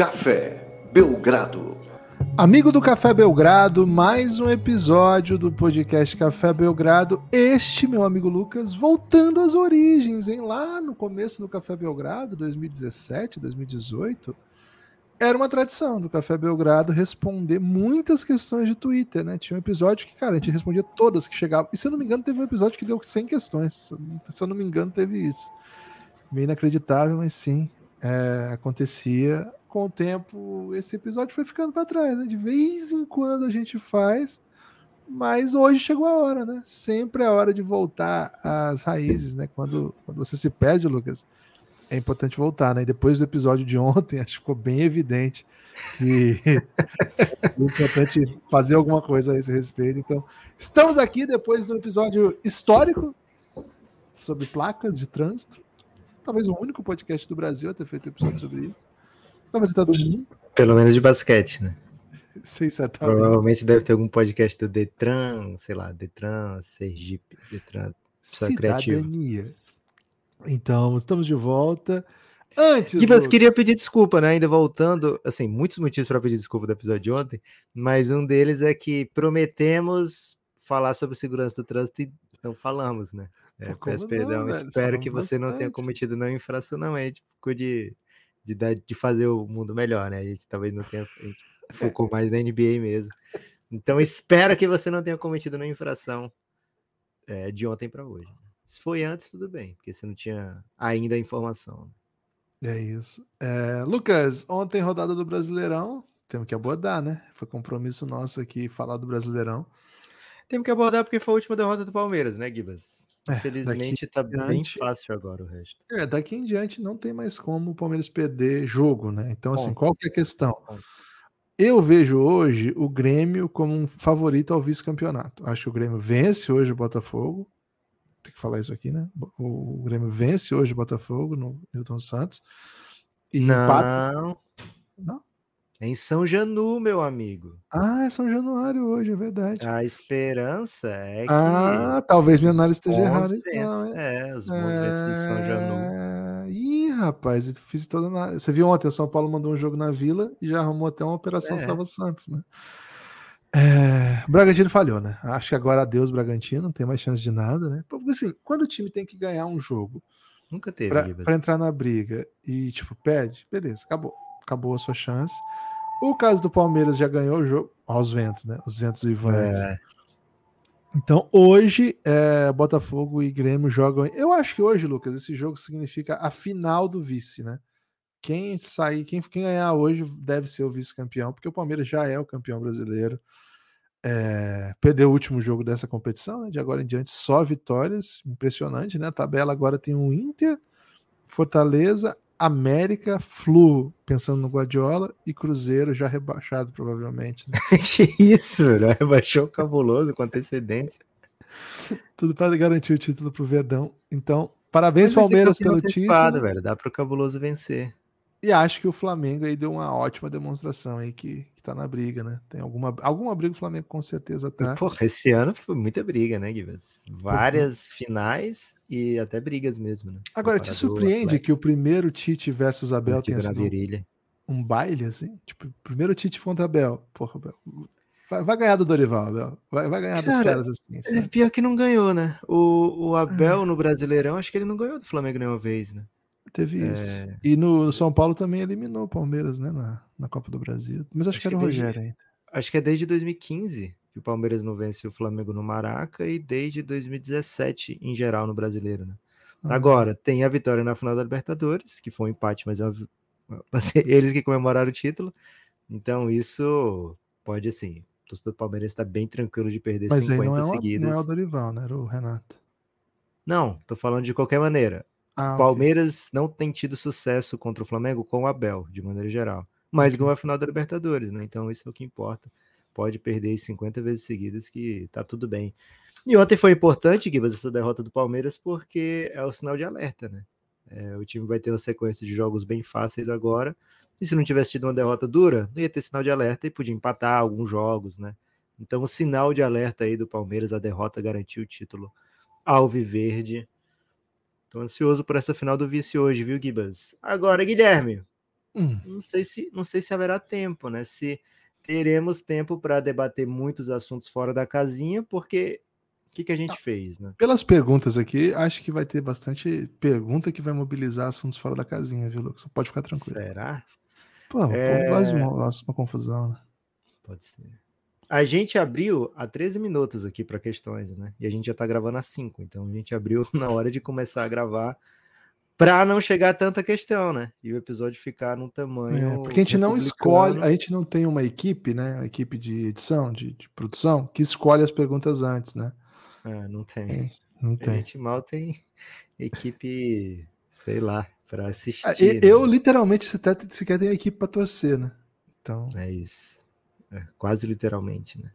Café Belgrado. Amigo do Café Belgrado, mais um episódio do podcast Café Belgrado. Este, meu amigo Lucas, voltando às origens, hein? Lá no começo do Café Belgrado, 2017, 2018, era uma tradição do Café Belgrado responder muitas questões de Twitter, né? Tinha um episódio que, cara, a gente respondia todas que chegavam. E se eu não me engano, teve um episódio que deu 100 questões. Se eu não me engano, teve isso. Meio inacreditável, mas sim, é, acontecia. Com o tempo, esse episódio foi ficando para trás, né? De vez em quando a gente faz, mas hoje chegou a hora, né? Sempre é a hora de voltar às raízes, né? Quando, quando você se perde, Lucas, é importante voltar, né? E depois do episódio de ontem, acho que ficou bem evidente que é importante fazer alguma coisa a esse respeito. Então, estamos aqui depois do episódio histórico sobre placas de trânsito. Talvez o único podcast do Brasil a ter feito episódio sobre isso. Talvez até do mundo. Pelo menos de basquete, né? Sei certamente. Provavelmente deve ter algum podcast do Detran, sei lá, Detran, Sergipe, Detran, Cidadania. Então, estamos de volta. Antes. Gibas, do... queria pedir desculpa, né? Ainda voltando, assim, muitos motivos para pedir desculpa do episódio de ontem, mas um deles é que prometemos falar sobre segurança do trânsito e não falamos, né? É, peço perdão, não, espero que você bastante. não tenha cometido nenhuma infração, não, a gente ficou de, de, de fazer o mundo melhor, né? A gente talvez não tenha, a gente focou mais na NBA mesmo. Então, espero que você não tenha cometido nenhuma infração é, de ontem para hoje. Se foi antes, tudo bem, porque você não tinha ainda a informação. É isso. É, Lucas, ontem rodada do Brasileirão, temos que abordar, né? Foi compromisso nosso aqui falar do Brasileirão. Temos que abordar porque foi a última derrota do Palmeiras, né, Gibas? É, Infelizmente tá bem fácil agora o resto. É, daqui em diante não tem mais como o Palmeiras perder jogo, né? Então, assim, qual que é a questão? Eu vejo hoje o Grêmio como um favorito ao vice-campeonato. Acho que o Grêmio vence hoje o Botafogo. Tem que falar isso aqui, né? O Grêmio vence hoje o Botafogo no Newton Santos. E não. Empata... Não? É em São Janu, meu amigo. Ah, é São Januário hoje, é verdade. A esperança é que. Ah, talvez minha análise esteja errada. Então, é, os bons é... ventos de São Janu. É, ih, rapaz, eu fiz toda na. Você viu ontem, o São Paulo mandou um jogo na Vila e já arrumou até uma operação é. Salva Santos, né? É, o Bragantino falhou, né? Acho que agora adeus Bragantino, não tem mais chance de nada, né? Porque assim, quando o time tem que ganhar um jogo, nunca teve para entrar na briga e tipo pede, beleza, acabou, acabou a sua chance. O caso do Palmeiras já ganhou o jogo. Aos ventos, né? Os ventos vivantes. É. Então, hoje, é, Botafogo e Grêmio jogam. Eu acho que hoje, Lucas, esse jogo significa a final do vice, né? Quem sair, quem, quem ganhar hoje deve ser o vice-campeão, porque o Palmeiras já é o campeão brasileiro. É, perdeu o último jogo dessa competição, né? De agora em diante, só vitórias. Impressionante, né? A tabela agora tem o Inter, Fortaleza, América, Flu, pensando no Guardiola, e Cruzeiro já rebaixado, provavelmente. Né? que isso, velho? Rebaixou o cabuloso com antecedência. Tudo para garantir o título pro Verdão. Então, parabéns, Palmeiras, pelo título. velho. Dá pro cabuloso vencer. E acho que o Flamengo aí deu uma ótima demonstração aí que, que tá na briga, né? Tem alguma, alguma briga o Flamengo com certeza tá. Porra, esse ano foi muita briga, né, Guivas? Várias finais e até brigas mesmo, né? Agora, te surpreende que o primeiro Tite versus Abel tenha sido um baile, assim? Tipo, primeiro Tite contra Abel. Porra, Abel. Vai, vai ganhar do Dorival, Abel. Vai, vai ganhar Cara, dos caras assim. Sabe? É pior que não ganhou, né? O, o Abel é. no Brasileirão, acho que ele não ganhou do Flamengo nenhuma vez, né? Teve é... isso. E no São Paulo também eliminou o Palmeiras, né? Na, na Copa do Brasil. Mas acho, acho que era o Rogério ainda. Acho que é desde 2015 que o Palmeiras não vence o Flamengo no Maraca e desde 2017 em geral no Brasileiro, né? Ah. Agora, tem a vitória na final da Libertadores, que foi um empate, mas é uma... eles que comemoraram o título. Então, isso pode, assim, o torcedor do Palmeiras está bem tranquilo de perder mas 50 não é uma, seguidas. Não é o Dorival, né? Era o Renato. Não, tô falando de qualquer maneira. Ah, Palmeiras okay. não tem tido sucesso contra o Flamengo com o Abel, de maneira geral. Mas ganhou a final da Libertadores, né? Então isso é o que importa. Pode perder 50 vezes seguidas que tá tudo bem. E ontem foi importante, Gibas, essa derrota do Palmeiras, porque é o sinal de alerta, né? É, o time vai ter uma sequência de jogos bem fáceis agora. E se não tivesse tido uma derrota dura, não ia ter sinal de alerta e podia empatar alguns jogos, né? Então, o sinal de alerta aí do Palmeiras, a derrota garantiu o título alviverde. Tô ansioso por essa final do vice hoje, viu, Gibas? Agora, Guilherme, hum. não sei se não sei se haverá tempo, né? Se teremos tempo para debater muitos assuntos fora da casinha, porque o que, que a gente ah, fez, né? Pelas perguntas aqui, acho que vai ter bastante pergunta que vai mobilizar assuntos fora da casinha, viu, Lucas? Pode ficar tranquilo. Será? Pô, é... pô uma, uma confusão, né? Pode ser. A gente abriu há 13 minutos aqui para questões, né? E a gente já tá gravando há 5, então a gente abriu na hora de começar a gravar para não chegar a tanta questão, né? E o episódio ficar num tamanho. É, porque a gente não escolhe, a gente não tem uma equipe, né? Uma equipe de edição, de, de produção, que escolhe as perguntas antes, né? Ah, não tem. É, não tem. A gente mal tem equipe, sei lá, para ah, assistir. Eu, né? literalmente, sequer tenho equipe para torcer, né? Então. É isso. É, quase literalmente, né?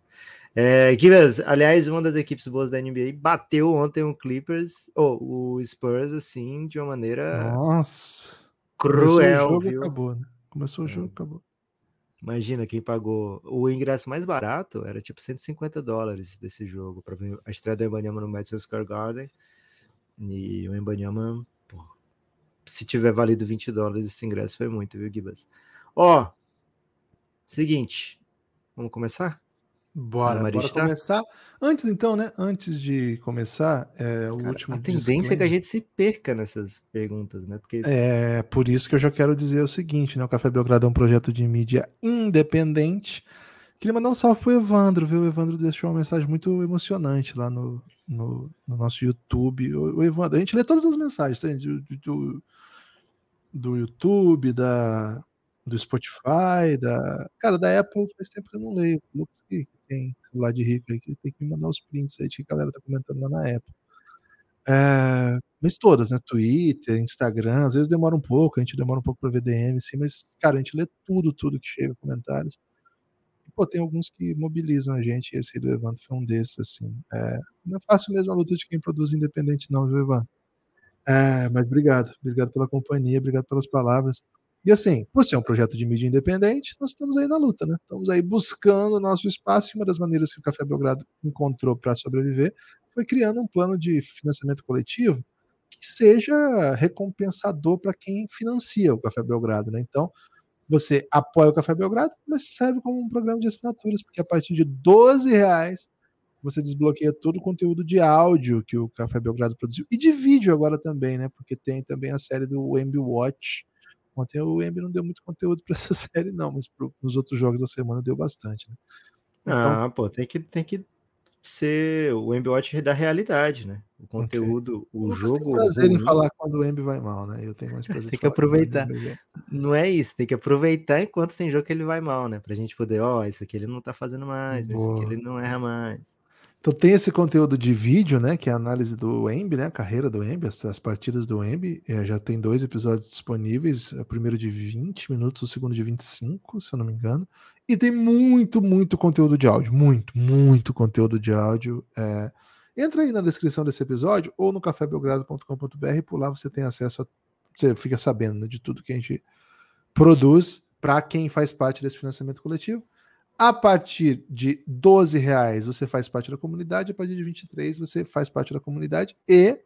É, Givas, aliás, uma das equipes boas da NBA bateu ontem o Clippers, ou o Spurs, assim, de uma maneira. Nossa! Cruel. Começou o jogo, viu? acabou, né? Começou o jogo, é. acabou. Imagina quem pagou. O ingresso mais barato era tipo 150 dólares desse jogo para ver a estreia do Embanyama no Madison Square Garden. E o Embanyama, se tiver valido 20 dólares, esse ingresso foi muito, viu, Gibas? Ó, seguinte, vamos começar? Bora, bora começar. Antes, então, né? Antes de começar, é, o Cara, último. A tendência disclaimer. é que a gente se perca nessas perguntas, né? Porque... É por isso que eu já quero dizer o seguinte, né? O Café Belgrado é um projeto de mídia independente. Queria mandar um salve pro Evandro, viu? O Evandro deixou uma mensagem muito emocionante lá no, no, no nosso YouTube. O, o, Evandro, a gente lê todas as mensagens, tá? do, do, do YouTube, da, do Spotify, da. Cara, da Apple faz tempo que eu não leio. O Lucas que tem celular de rico aí que tem que mandar os prints aí que a galera tá comentando lá na Apple. É, mas todas, né? Twitter, Instagram, às vezes demora um pouco, a gente demora um pouco para ver DM, sim, mas, cara, a gente lê tudo, tudo que chega, comentários. Pô, tem alguns que mobilizam a gente, e esse aí do Evandro foi um desses, assim. É, não é fácil mesmo a luta de quem produz independente, não, viu, Evandro? É, mas obrigado, obrigado pela companhia, obrigado pelas palavras. E assim, por ser um projeto de mídia independente, nós estamos aí na luta, né? Estamos aí buscando o nosso espaço e uma das maneiras que o Café Belgrado encontrou para sobreviver foi criando um plano de financiamento coletivo que seja recompensador para quem financia o Café Belgrado, né? Então, você apoia o Café Belgrado, mas serve como um programa de assinaturas, porque a partir de 12 reais você desbloqueia todo o conteúdo de áudio que o Café Belgrado produziu e de vídeo agora também, né? Porque tem também a série do Wemby Watch, Ontem o Embi não deu muito conteúdo para essa série, não, mas pro, nos outros jogos da semana deu bastante. Né? Então, ah, pô, tem que, tem que ser o Embi Watch da realidade, né? O conteúdo, okay. o jogo. Tem prazer em falar quando o Embi vai mal, né? Eu tenho mais prazer Tem que aproveitar. Não é isso, tem que aproveitar enquanto tem jogo que ele vai mal, né? Pra gente poder, ó, oh, esse aqui ele não tá fazendo mais, esse aqui ele não erra mais. Então tem esse conteúdo de vídeo, né, que é a análise do Embi, né, a carreira do Embi, as, as partidas do Embi. É, já tem dois episódios disponíveis, o primeiro de 20 minutos, o segundo de 25, se eu não me engano. E tem muito, muito conteúdo de áudio, muito, muito conteúdo de áudio. É... Entra aí na descrição desse episódio ou no cafébelgrado.com.br por lá você tem acesso a... Você fica sabendo né, de tudo que a gente produz para quem faz parte desse financiamento coletivo. A partir de 12 reais você faz parte da comunidade, a partir de 23 você faz parte da comunidade e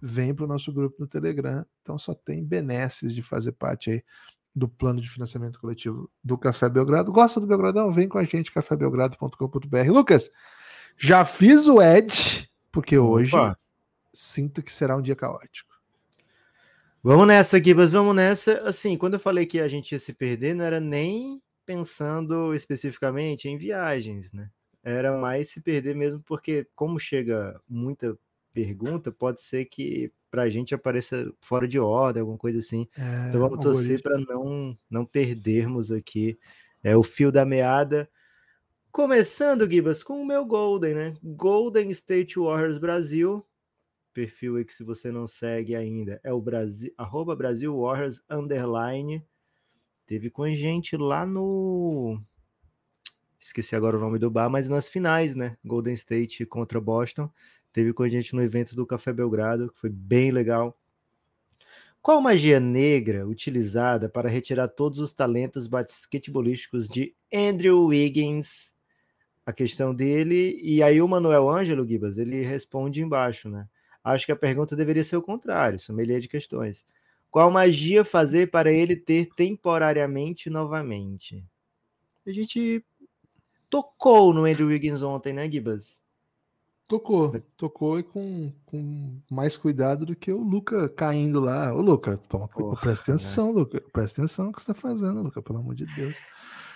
vem para o nosso grupo no Telegram. Então só tem benesses de fazer parte aí do plano de financiamento coletivo do Café Belgrado. Gosta do Belgradão? Vem com a gente, cafébelgrado.com.br. Lucas, já fiz o Ed, porque Opa. hoje sinto que será um dia caótico. Vamos nessa, Gibas, vamos nessa. Assim, quando eu falei que a gente ia se perder, não era nem pensando especificamente em viagens, né? Era mais se perder mesmo, porque como chega muita pergunta, pode ser que para a gente apareça fora de ordem, alguma coisa assim. É, então vamos torcer para não, não perdermos aqui é, o fio da meada. Começando, Gibas, com o meu Golden, né? Golden State Warriors Brasil. Perfil aí que se você não segue ainda é o Brasil, arroba Brasil Warriors underline. Teve com a gente lá no. Esqueci agora o nome do bar, mas nas finais, né? Golden State contra Boston. Teve com a gente no evento do Café Belgrado, que foi bem legal. Qual magia negra utilizada para retirar todos os talentos basquetebolísticos de Andrew Wiggins? A questão dele. E aí o Manuel Ângelo Gibas, ele responde embaixo, né? Acho que a pergunta deveria ser o contrário, sommelier de questões. Qual magia fazer para ele ter temporariamente novamente? A gente tocou no Andrew Wiggins ontem, né, Gibas? Tocou, tocou e com, com mais cuidado do que o Luca caindo lá. Ô, Luca, toma, Porra, presta né? atenção, né? Luca. Presta atenção no que você tá fazendo, Luca, pelo amor de Deus.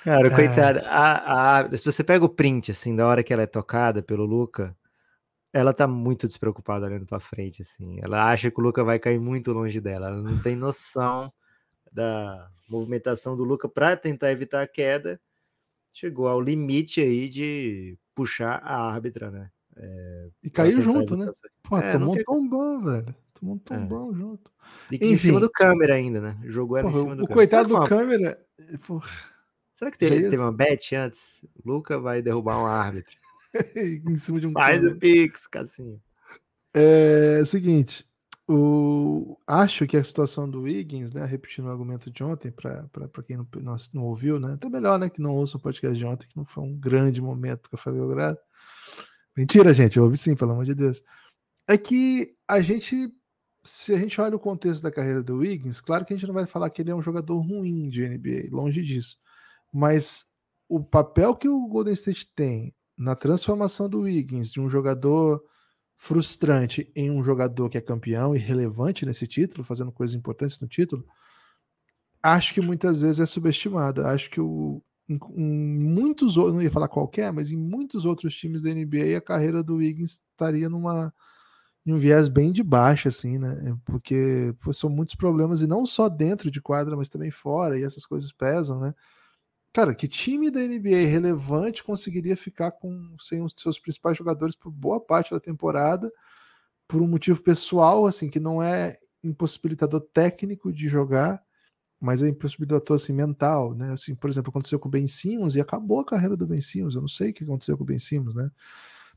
Cara, é... coitada. A, a, se você pega o print, assim, da hora que ela é tocada pelo Luca, ela tá muito despreocupada olhando pra frente, assim. Ela acha que o Luca vai cair muito longe dela. Ela não tem noção da movimentação do Luca para tentar evitar a queda. Chegou ao limite aí de puxar a árbitra, né? É, e caiu junto, né? Pô, é, tomou um tombão, velho. Tomou um é. tombão é. junto. E Enfim. em cima do câmera ainda, né? Jogou ela porra, em cima do o câmera. O coitado do câmera. Porra. Será que teve, teve uma bet antes? Luca vai derrubar um árbitro. em cima de um Faz o Pix, Cassinho. É, seguinte, o, acho que a situação do Wiggins, né, repetindo o argumento de ontem, para quem não, não, não, ouviu, né, até melhor né, que não ouça o podcast de ontem, que não foi um grande momento que eu falei Belgrado. Mentira, gente, eu ouvi sim, pelo amor de Deus. É que a gente, se a gente olha o contexto da carreira do Wiggins, claro que a gente não vai falar que ele é um jogador ruim de NBA, longe disso. Mas o papel que o Golden State tem na transformação do Wiggins de um jogador frustrante em um jogador que é campeão e relevante nesse título, fazendo coisas importantes no título, acho que muitas vezes é subestimado. Acho que o, em, em muitos outros, não ia falar qualquer, mas em muitos outros times da NBA a carreira do Wiggins estaria numa em um viés bem de baixo, assim, né? Porque pô, são muitos problemas, e não só dentro de quadra, mas também fora, e essas coisas pesam, né? Cara, que time da NBA relevante conseguiria ficar com sem os seus principais jogadores por boa parte da temporada, por um motivo pessoal, assim, que não é impossibilitador técnico de jogar, mas é impossibilitador assim, mental, né? Assim, por exemplo, aconteceu com o Ben Simmons e acabou a carreira do Ben Simmons. Eu não sei o que aconteceu com o Ben Simmons, né?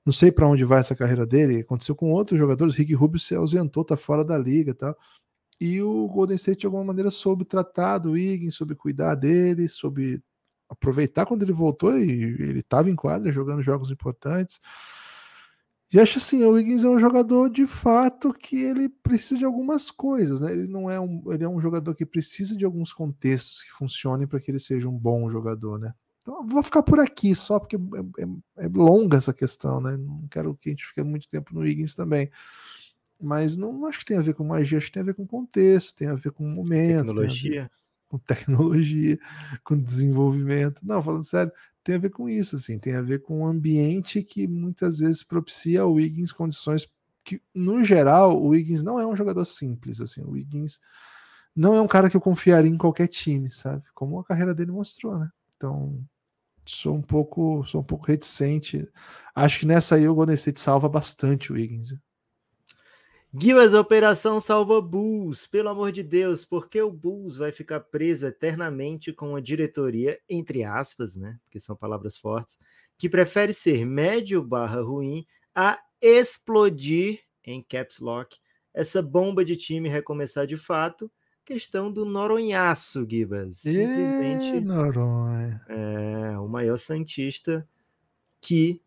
Não sei para onde vai essa carreira dele. Aconteceu com outros jogadores. Rick Rubio se ausentou, tá fora da liga tal. E o Golden State, de alguma maneira, soube tratar do Wiggins, soube cuidar dele, soube aproveitar quando ele voltou e ele estava em quadra jogando jogos importantes. E acho assim, o Wiggins é um jogador de fato que ele precisa de algumas coisas, né? Ele não é um, ele é um jogador que precisa de alguns contextos que funcionem para que ele seja um bom jogador, né? Então vou ficar por aqui só porque é, é, é, longa essa questão, né? Não quero que a gente fique muito tempo no Wiggins também. Mas não acho que tem a ver com magia, acho que tem a ver com contexto, tem a ver com momento. Tecnologia. Com tecnologia, com desenvolvimento. Não, falando sério, tem a ver com isso, assim, tem a ver com um ambiente que muitas vezes propicia ao Wiggins condições que, no geral, o Wiggins não é um jogador simples, assim, o Wiggins não é um cara que eu confiaria em qualquer time, sabe? Como a carreira dele mostrou, né? Então, sou um pouco, sou um pouco reticente. Acho que nessa aí o Golden State salva bastante o Wiggins. Guilherme, operação salva Bulls, pelo amor de Deus, porque o Bulls vai ficar preso eternamente com a diretoria, entre aspas, né? Porque são palavras fortes, que prefere ser médio barra ruim a explodir em caps lock essa bomba de time recomeçar de fato. Questão do Noronhaço, Gibas. Simplesmente. Noronha. É o maior Santista que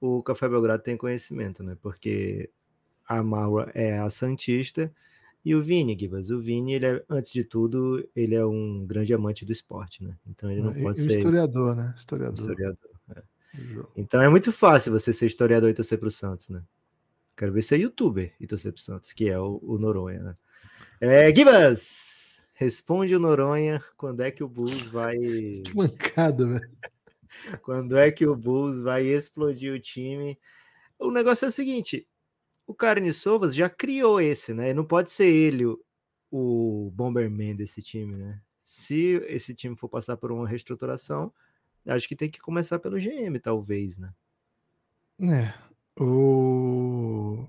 o Café Belgrado tem conhecimento, né? Porque a Maura é a Santista, e o Vini, Gibas. O Vini, ele é, antes de tudo, ele é um grande amante do esporte, né? Então ele não é, pode ser. Historiador, né? Historiador. historiador é. Então é muito fácil você ser historiador e torcer pro Santos, né? Quero ver ser youtuber e torcer pro Santos, que é o, o Noronha, né? É, Gibas! Responde o Noronha quando é que o Bulls vai. Que mancada, velho. quando é que o Bulls vai explodir o time? O negócio é o seguinte: o Carne Sovas já criou esse, né? Não pode ser ele o, o Bomberman desse time, né? Se esse time for passar por uma reestruturação, acho que tem que começar pelo GM, talvez, né? É. O,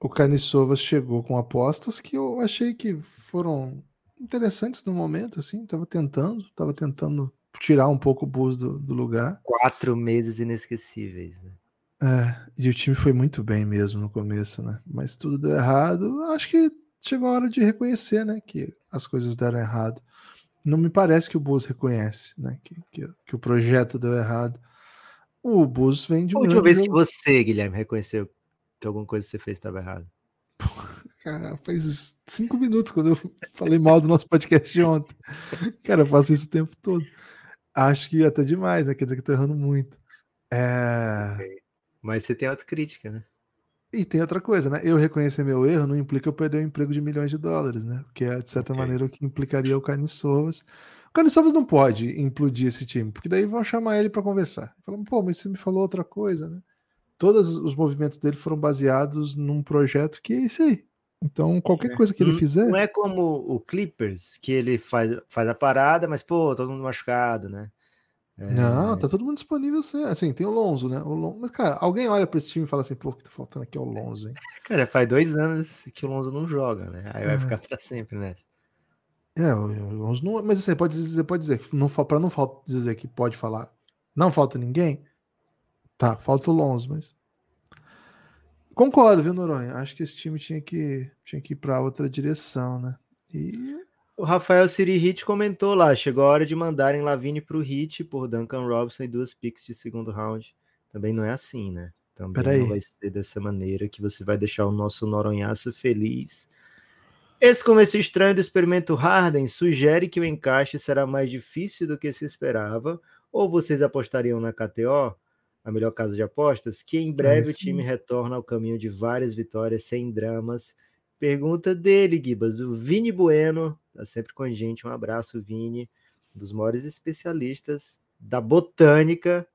o Carne Sovas chegou com apostas que eu achei que foram interessantes no momento, assim. Tava tentando, tava tentando tirar um pouco o Bulls do, do lugar. Quatro meses inesquecíveis, né? É, e o time foi muito bem mesmo no começo, né? Mas tudo deu errado. Acho que chegou a hora de reconhecer, né? Que as coisas deram errado. Não me parece que o Bus reconhece, né? Que, que, que o projeto deu errado. O Bus vem de um. A última vez que você, Guilherme, reconheceu que alguma coisa que você fez estava errada. cara, faz cinco minutos quando eu falei mal do nosso podcast de ontem. Cara, eu faço isso o tempo todo. Acho que até demais, né? Quer dizer que eu tô errando muito. É... Mas você tem autocrítica, né? E tem outra coisa, né? Eu reconhecer meu erro não implica eu perder um emprego de milhões de dólares, né? Que é, de certa okay. maneira, o que implicaria o Carniçovas. O Carniçovas não pode implodir esse time, porque daí vão chamar ele para conversar. Falam, pô, mas você me falou outra coisa, né? Todos os movimentos dele foram baseados num projeto que é esse aí. Então, qualquer é. coisa que ele fizer. Não é como o Clippers, que ele faz, faz a parada, mas, pô, todo mundo machucado, né? É... Não, tá todo mundo disponível sim. Assim, tem o Lonzo, né? O Lonzo... Mas, cara, alguém olha pra esse time e fala assim, pô, o que tá faltando aqui é o Lonzo, hein? Cara, faz dois anos que o Lonzo não joga, né? Aí é. vai ficar pra sempre nessa. É, o Lonzo não. Mas você assim, pode dizer, pode dizer, não, pra não dizer que pode falar, não falta ninguém. Tá, falta o Lonzo, mas. Concordo, viu, Noronha? Acho que esse time tinha que, tinha que ir para outra direção, né? E... O Rafael Siri Hit comentou lá: chegou a hora de mandarem Lavine para o Hit por Duncan Robinson e duas picks de segundo round. Também não é assim, né? Também Peraí. não vai ser dessa maneira que você vai deixar o nosso Noronhaço feliz. Esse começo estranho do experimento Harden sugere que o encaixe será mais difícil do que se esperava. Ou vocês apostariam na KTO? a melhor casa de apostas, que em breve o time retorna ao caminho de várias vitórias sem dramas. Pergunta dele, Gibas, o Vini Bueno, tá sempre com a gente. Um abraço, Vini, um dos maiores especialistas da botânica,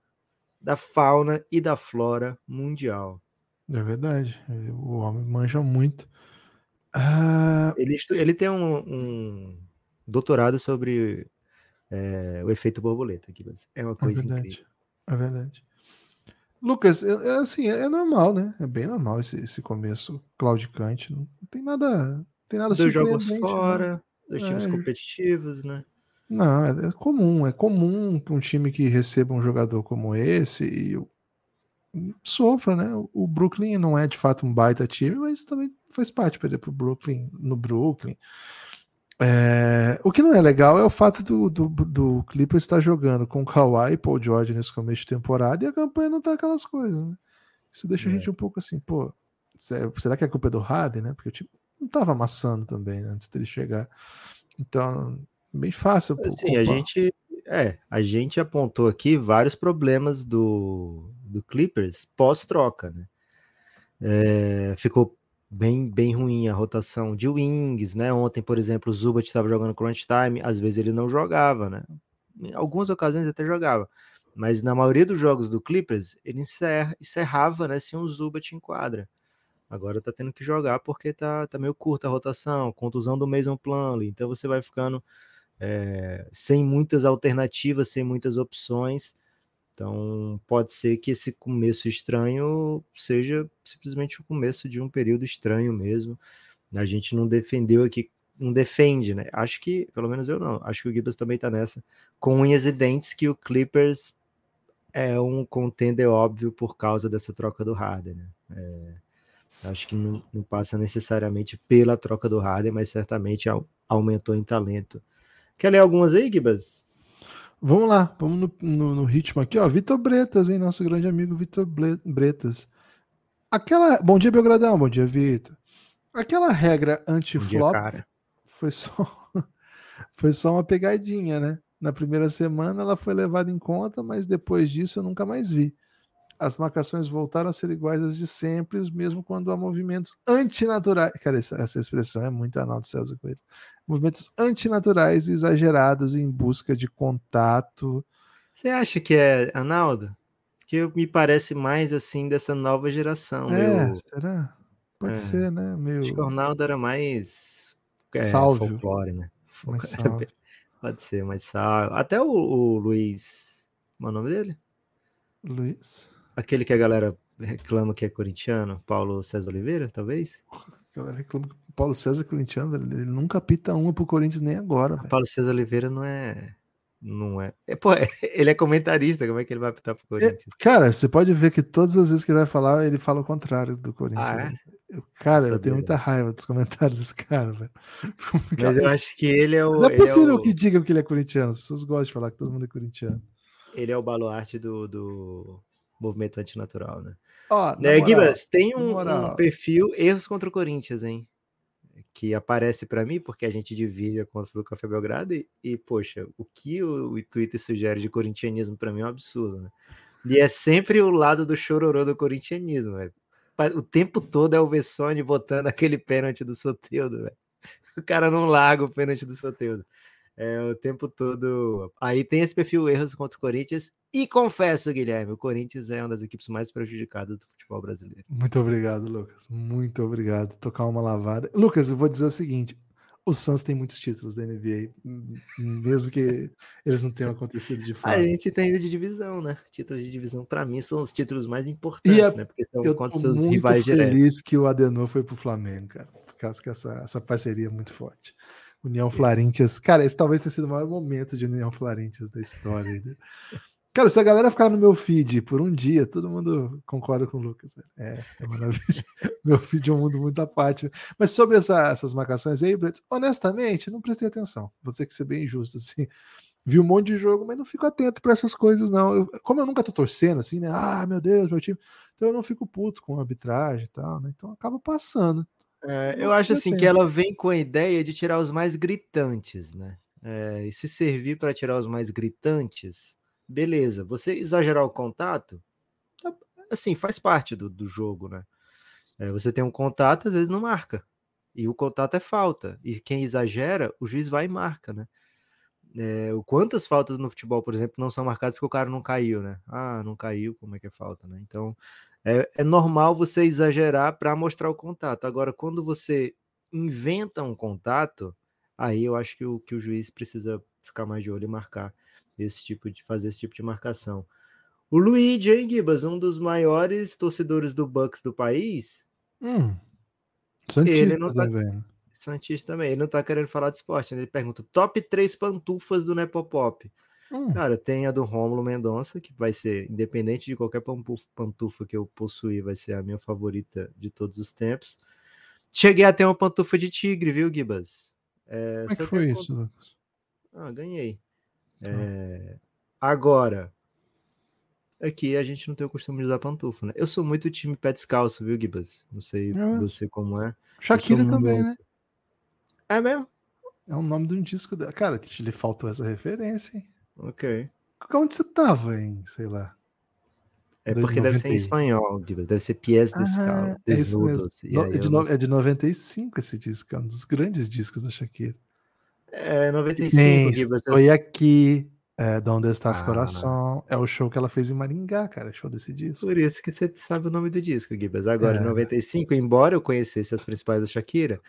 da fauna e da flora mundial. É verdade, o homem manja muito. Ah... Ele, ele tem um, um doutorado sobre é, o efeito borboleta, Gibas. É uma é coisa é verdade, incrível. É verdade. Lucas, é, é assim, é, normal, né? É bem normal esse, esse começo claudicante. Não tem nada, não tem nada Dois jogos né? fora, né? dois times é, competitivos, né? Não, é, é, comum. É comum que um time que receba um jogador como esse e sofra, né? O Brooklyn não é de fato um baita time, mas também faz parte perder para o Brooklyn no Brooklyn. É, o que não é legal é o fato do, do, do Clippers estar jogando com Kawhi e Paul George nesse começo de temporada e a campanha não tá aquelas coisas, né? Isso deixa é. a gente um pouco assim, pô, será que é culpa do Harden, né? Porque o time não tava amassando também né, antes dele chegar. Então, bem fácil. Sim, a gente é, a gente apontou aqui vários problemas do, do Clippers pós-troca, né? É, ficou bem, bem ruim a rotação de wings, né? Ontem, por exemplo, o Zubat estava jogando crunch time, às vezes ele não jogava, né? Em algumas ocasiões até jogava, mas na maioria dos jogos do Clippers ele encerra, encerrava, né? Se um Zubat em quadra. Agora tá tendo que jogar porque tá, tá meio curta a rotação, contusão do Mason Plumlee, então você vai ficando é, sem muitas alternativas, sem muitas opções então, pode ser que esse começo estranho seja simplesmente o começo de um período estranho mesmo. A gente não defendeu aqui, não defende, né? Acho que, pelo menos eu não, acho que o Gibbs também tá nessa, com unhas e dentes que o Clippers é um contender óbvio por causa dessa troca do Harden, né? É, acho que não, não, passa necessariamente pela troca do Harden, mas certamente aumentou em talento. Quer ler algumas aí, Gibas? Vamos lá, vamos no, no, no, ritmo aqui, ó. Vitor Bretas, hein? Nosso grande amigo Vitor Bretas. Aquela. Bom dia, Belgradão. Bom dia, Vitor. Aquela regra anti-flop foi só foi só uma pegadinha, né? Na primeira semana ela foi levada em conta, mas depois disso eu nunca mais vi as marcações voltaram a ser iguais às de sempre, mesmo quando há movimentos antinaturais. Cara, essa, essa expressão é muito anal do César Coelho. Movimentos antinaturais e exagerados em busca de contato. Você acha que é, Analdo? Que me parece mais assim dessa nova geração. É, meu... será? Pode é. ser, né? Meu... Acho que o Ronaldo era mais é, salve. folclore, né? Mais salve. Pode ser, mais salve. Até o, o Luiz. Qual é o nome dele? Luiz. Aquele que a galera reclama que é corintiano, Paulo César Oliveira, talvez? A galera reclama que o Paulo César é corintiano, ele nunca pita uma pro Corinthians nem agora. Paulo César Oliveira não é. Não é. é pô, ele é comentarista, como é que ele vai apitar pro é, Corinthians? É, cara, você pode ver que todas as vezes que ele vai falar, ele fala o contrário do Corinthians. Ah, é? eu, cara, eu tenho muita raiva dos comentários desse cara, velho. Mas eu acho que ele é o. Mas é possível é o... que digam que ele é corintiano, as pessoas gostam de falar que todo mundo é corintiano. Ele é o baluarte do, do movimento antinatural, né? Ó, né, Gibas, tem um, um, perfil erros contra o Corinthians, hein? Que aparece para mim, porque a gente divide a conta do Café Belgrado, e, e poxa, o que o, o Twitter sugere de corintianismo para mim é um absurdo, né? E é sempre o lado do chororô do corintianismo. O tempo todo é o Vessone botando aquele pênalti do Soteudo. O cara não larga o pênalti do Soteudo. É, o tempo todo. Aí tem esse perfil erros contra o Corinthians. E confesso, Guilherme, o Corinthians é uma das equipes mais prejudicadas do futebol brasileiro. Muito obrigado, Lucas. Muito obrigado. Tocar uma lavada. Lucas, eu vou dizer o seguinte: o Suns tem muitos títulos da NBA, mesmo que eles não tenham acontecido de fato. A gente tem ainda de divisão, né? Títulos de divisão, para mim, são os títulos mais importantes, a, né? Porque são eu contra seus rivais feliz diretos. que o Adenor foi pro Flamengo, cara, por causa que essa, essa parceria é muito forte. União Florentias. Cara, esse talvez tenha sido o maior momento de União Florentias da história. Né? Cara, se a galera ficar no meu feed por um dia, todo mundo concorda com o Lucas. É, é maravilha. meu feed é um mundo muito à parte. Mas sobre essa, essas marcações aí, Brett, honestamente, não prestei atenção. Vou ter que ser bem justo, assim. Vi um monte de jogo, mas não fico atento para essas coisas, não. Eu, como eu nunca tô torcendo, assim, né? Ah, meu Deus, meu time. Então eu não fico puto com arbitragem e tal, né? Então acaba passando. É, eu acho assim que ela vem com a ideia de tirar os mais gritantes, né? É, e se servir para tirar os mais gritantes, beleza. Você exagerar o contato, tá, assim, faz parte do, do jogo, né? É, você tem um contato, às vezes não marca. E o contato é falta. E quem exagera, o juiz vai e marca, né? É, quantas faltas no futebol, por exemplo, não são marcadas porque o cara não caiu, né? Ah, não caiu, como é que é falta, né? Então, é, é normal você exagerar para mostrar o contato. Agora, quando você inventa um contato, aí eu acho que o, que o juiz precisa ficar mais de olho e marcar esse tipo de fazer esse tipo de marcação. O Luigi, hein, Gibas, um dos maiores torcedores do Bucks do país. Hum, Santista tá, também. Santista também. Ele não tá querendo falar de esporte. Né? Ele pergunta: top 3 pantufas do Nepopop. Hum. Cara, tem a do Rômulo Mendonça, que vai ser, independente de qualquer pantufa que eu possuir, vai ser a minha favorita de todos os tempos. Cheguei a ter uma pantufa de tigre, viu, Gibas? É, Como é que foi isso, Lucas? Ah, ganhei. É... Agora, aqui a gente não tem o costume de usar pantufa, né? Eu sou muito time pé descalço, viu, Gibas? Não sei é. você como é. Shakira também, muito... né? É mesmo? É o nome de um disco dela. Cara, lhe faltou essa referência, hein? Ok. Onde você tava, hein? Sei lá. É porque deve ser em espanhol, deve ser Pies ah, Desnudos. É, no, é, de no, é de 95 esse disco, é um dos grandes discos da Shakira. É, 95, Gibas. Estou aqui, é, Donde Estás ah, Coração. É o show que ela fez em Maringá, cara, show desse disco. Por isso que você sabe o nome do disco, Gibas. Agora, é. em 95, embora eu conhecesse as principais da Shakira,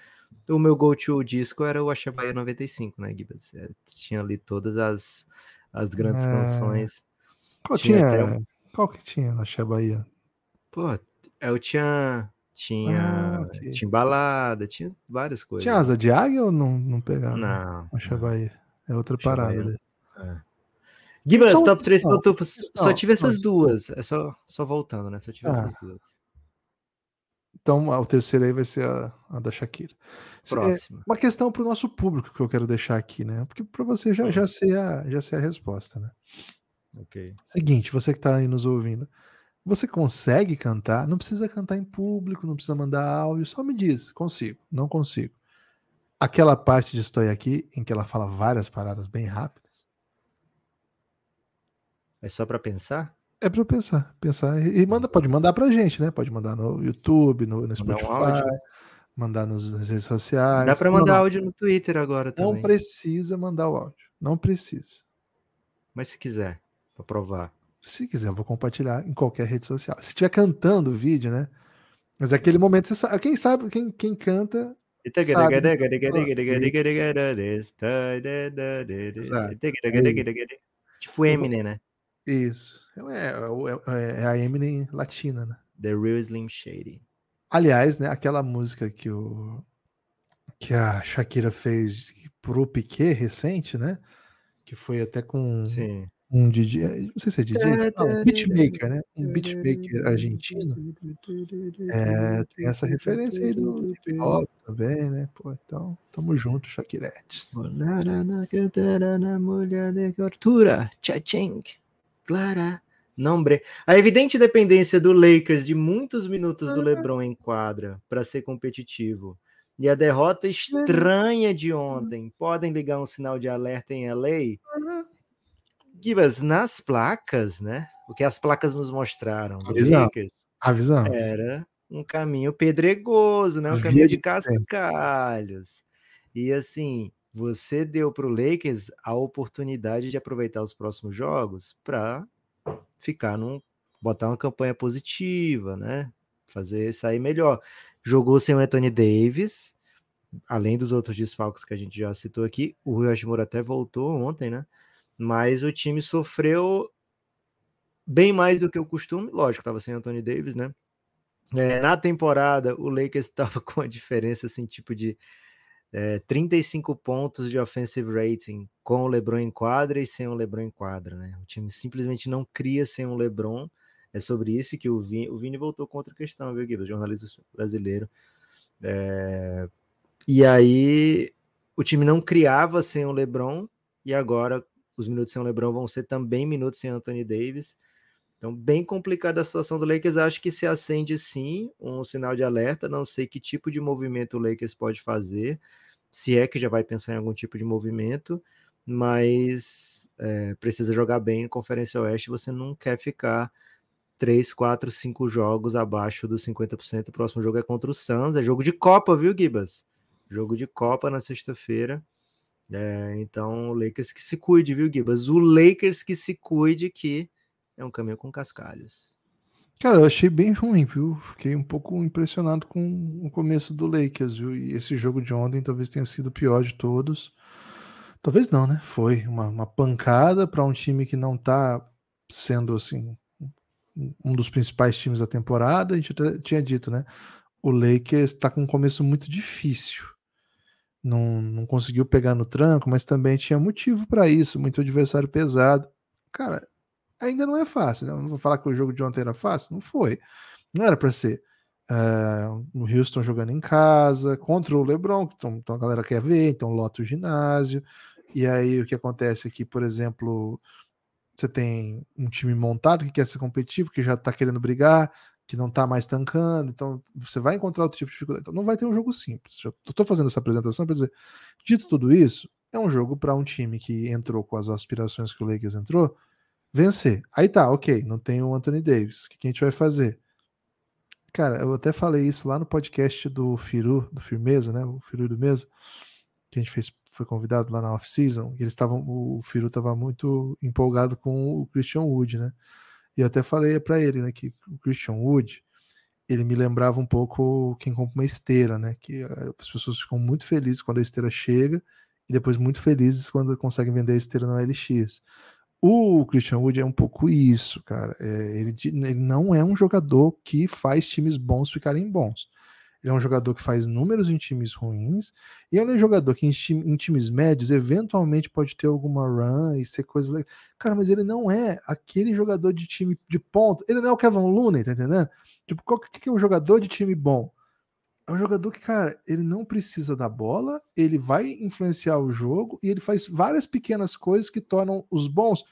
o meu go-to disco era o Axé Bahia 95, né, Gibas? É, tinha ali todas as, as grandes é... canções. Qual tinha? tinha um... Qual que tinha na Axé Bahia? Pô, eu tinha tinha, ah, okay. tinha balada, tinha várias coisas. Tinha asa de águia ou não, não pegava? Não. A Bahia. É outra parada. Bahia. É. Gibas, top 3 pantufas. Só tive essas duas. É só, só voltando, né? Só tive ah. essas duas. Então, o terceiro aí vai ser a, a da Shakira. Próxima. É uma questão para o nosso público que eu quero deixar aqui, né? Porque para você já, já, sei a, já sei a resposta, né? Ok. Seguinte, você que está aí nos ouvindo. Você consegue cantar? Não precisa cantar em público, não precisa mandar áudio, só me diz, consigo, não consigo. Aquela parte de Estou aqui, em que ela fala várias paradas bem rápidas. É só para pensar? É para pensar, pensar e, manda, pode mandar pra gente, né? Pode mandar no YouTube, no, no Spotify, um mandar nos, nas redes sociais. Dá para mandar não, áudio no Twitter agora também. Não precisa mandar o áudio, não precisa. Mas se quiser, para provar. Se quiser, eu vou compartilhar em qualquer rede social. Se estiver cantando o vídeo, né? Mas aquele momento, você sabe, quem sabe, quem, quem canta. Sabe, tipo Eminem, né? Isso. É, é, é, a Eminem latina, né? The Real Slim Shady. Aliás, né, aquela música que o que a Shakira fez pro Piquet recente, né? Que foi até com Sim um DJ, eh, não sei se é DJ, não, beatmaker, né? Um beatmaker argentino. É, tem essa referência aí do hip hop também, né? Pô, então, tamo junto, Shakiretes. na mulher de tortura, tchaching, clara, nombre. A evidente dependência do Lakers de muitos minutos do LeBron em quadra para ser competitivo E a derrota estranha de ontem, podem ligar um sinal de alerta em LA? Gibas, nas placas, né? O que as placas nos mostraram, Avisamos. era um caminho pedregoso, né? Um caminho de, de cascalhos. E assim, você deu para o Lakers a oportunidade de aproveitar os próximos jogos para ficar num botar uma campanha positiva, né? Fazer sair melhor. Jogou sem o Anthony Davis, além dos outros desfalques que a gente já citou aqui. O Rui Hashimura até voltou ontem, né? Mas o time sofreu bem mais do que o costume. Lógico, estava sem Anthony Davis, né? É, na temporada, o Lakers estava com a diferença, assim, tipo de é, 35 pontos de offensive rating com o LeBron em quadra e sem o LeBron em quadra, né? O time simplesmente não cria sem o LeBron. É sobre isso que o Vini, o Vini voltou contra a questão, viu, Guilherme? Jornalista brasileiro. É, e aí o time não criava sem o LeBron e agora os minutos sem o LeBron vão ser também minutos sem Anthony Davis. Então, bem complicada a situação do Lakers. Acho que se acende sim um sinal de alerta. Não sei que tipo de movimento o Lakers pode fazer, se é que já vai pensar em algum tipo de movimento, mas é, precisa jogar bem em Conferência Oeste. Você não quer ficar 3, 4, 5 jogos abaixo dos 50%. O próximo jogo é contra o Suns. É jogo de Copa, viu, Gibas? Jogo de Copa na sexta-feira. É, então, o Lakers que se cuide, viu, Gibas? O Lakers que se cuide que é um caminho com cascalhos. Cara, eu achei bem ruim, viu? Fiquei um pouco impressionado com o começo do Lakers, viu? E esse jogo de ontem talvez tenha sido o pior de todos. Talvez não, né? Foi uma, uma pancada para um time que não tá sendo assim um dos principais times da temporada. A gente até tinha dito, né? O Lakers está com um começo muito difícil. Não, não conseguiu pegar no tranco, mas também tinha motivo para isso. Muito adversário pesado. Cara, ainda não é fácil. Né? Não vou falar que o jogo de ontem era fácil, não foi. Não era para ser. Uh, o Houston jogando em casa, contra o LeBron, que então, a galera quer ver, então lota o ginásio. E aí o que acontece aqui, por exemplo, você tem um time montado que quer ser competitivo, que já tá querendo brigar, que não tá mais tancando, então você vai encontrar outro tipo de dificuldade. Então não vai ter um jogo simples. Eu tô fazendo essa apresentação para dizer, dito tudo isso, é um jogo para um time que entrou com as aspirações que o Lakers entrou, vencer. Aí tá, ok, não tem o Anthony Davis. O que a gente vai fazer? Cara, eu até falei isso lá no podcast do Firu, do Firmeza, né? O Firu do Mesa, que a gente fez, foi convidado lá na off-season. Eles estavam, o Firu estava muito empolgado com o Christian Wood, né? E eu até falei para ele, né, que o Christian Wood, ele me lembrava um pouco quem compra uma esteira, né? Que eh, as pessoas ficam muito felizes quando a esteira chega e depois muito felizes quando conseguem vender a esteira na LX. O Christian Wood é um pouco isso, cara. É, ele, ele, não é um jogador que faz times bons ficarem bons. Ele é um jogador que faz números em times ruins, e ele é um jogador que em, em times médios eventualmente pode ter alguma run e ser coisa. Cara, mas ele não é aquele jogador de time de ponto. Ele não é o Kevin Looney, tá entendendo? Tipo, qual que é um jogador de time bom? É um jogador que, cara, ele não precisa da bola, ele vai influenciar o jogo e ele faz várias pequenas coisas que tornam os bons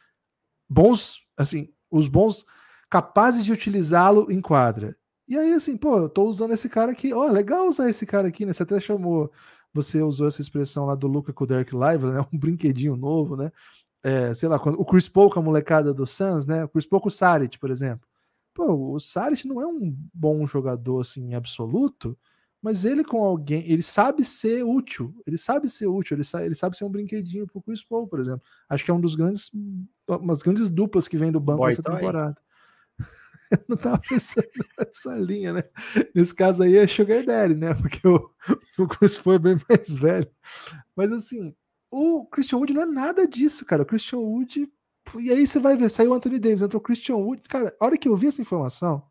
bons, assim, os bons capazes de utilizá-lo em quadra. E aí, assim, pô, eu tô usando esse cara aqui, ó, oh, legal usar esse cara aqui, né? Você até chamou, você usou essa expressão lá do Luca com o Derek Lively, né? Um brinquedinho novo, né? É, sei lá, quando, o Chris Paul com a molecada do Suns, né? O Chris Paul com o Saric, por exemplo. Pô, o Saric não é um bom jogador, assim, absoluto, mas ele com alguém, ele sabe ser útil, ele sabe ser útil, ele sabe, ele sabe ser um brinquedinho pro Chris Paul, por exemplo. Acho que é um dos grandes, umas grandes duplas que vem do banco Boy essa temporada. Eu não tava pensando nessa linha, né? Nesse caso aí é Sugar Daddy, né? Porque o, o Chris Paul é bem mais velho. Mas assim, o Christian Wood não é nada disso, cara. O Christian Wood. E aí você vai ver, saiu o Anthony Davis, entrou o Christian Wood. Cara, a hora que eu vi essa informação,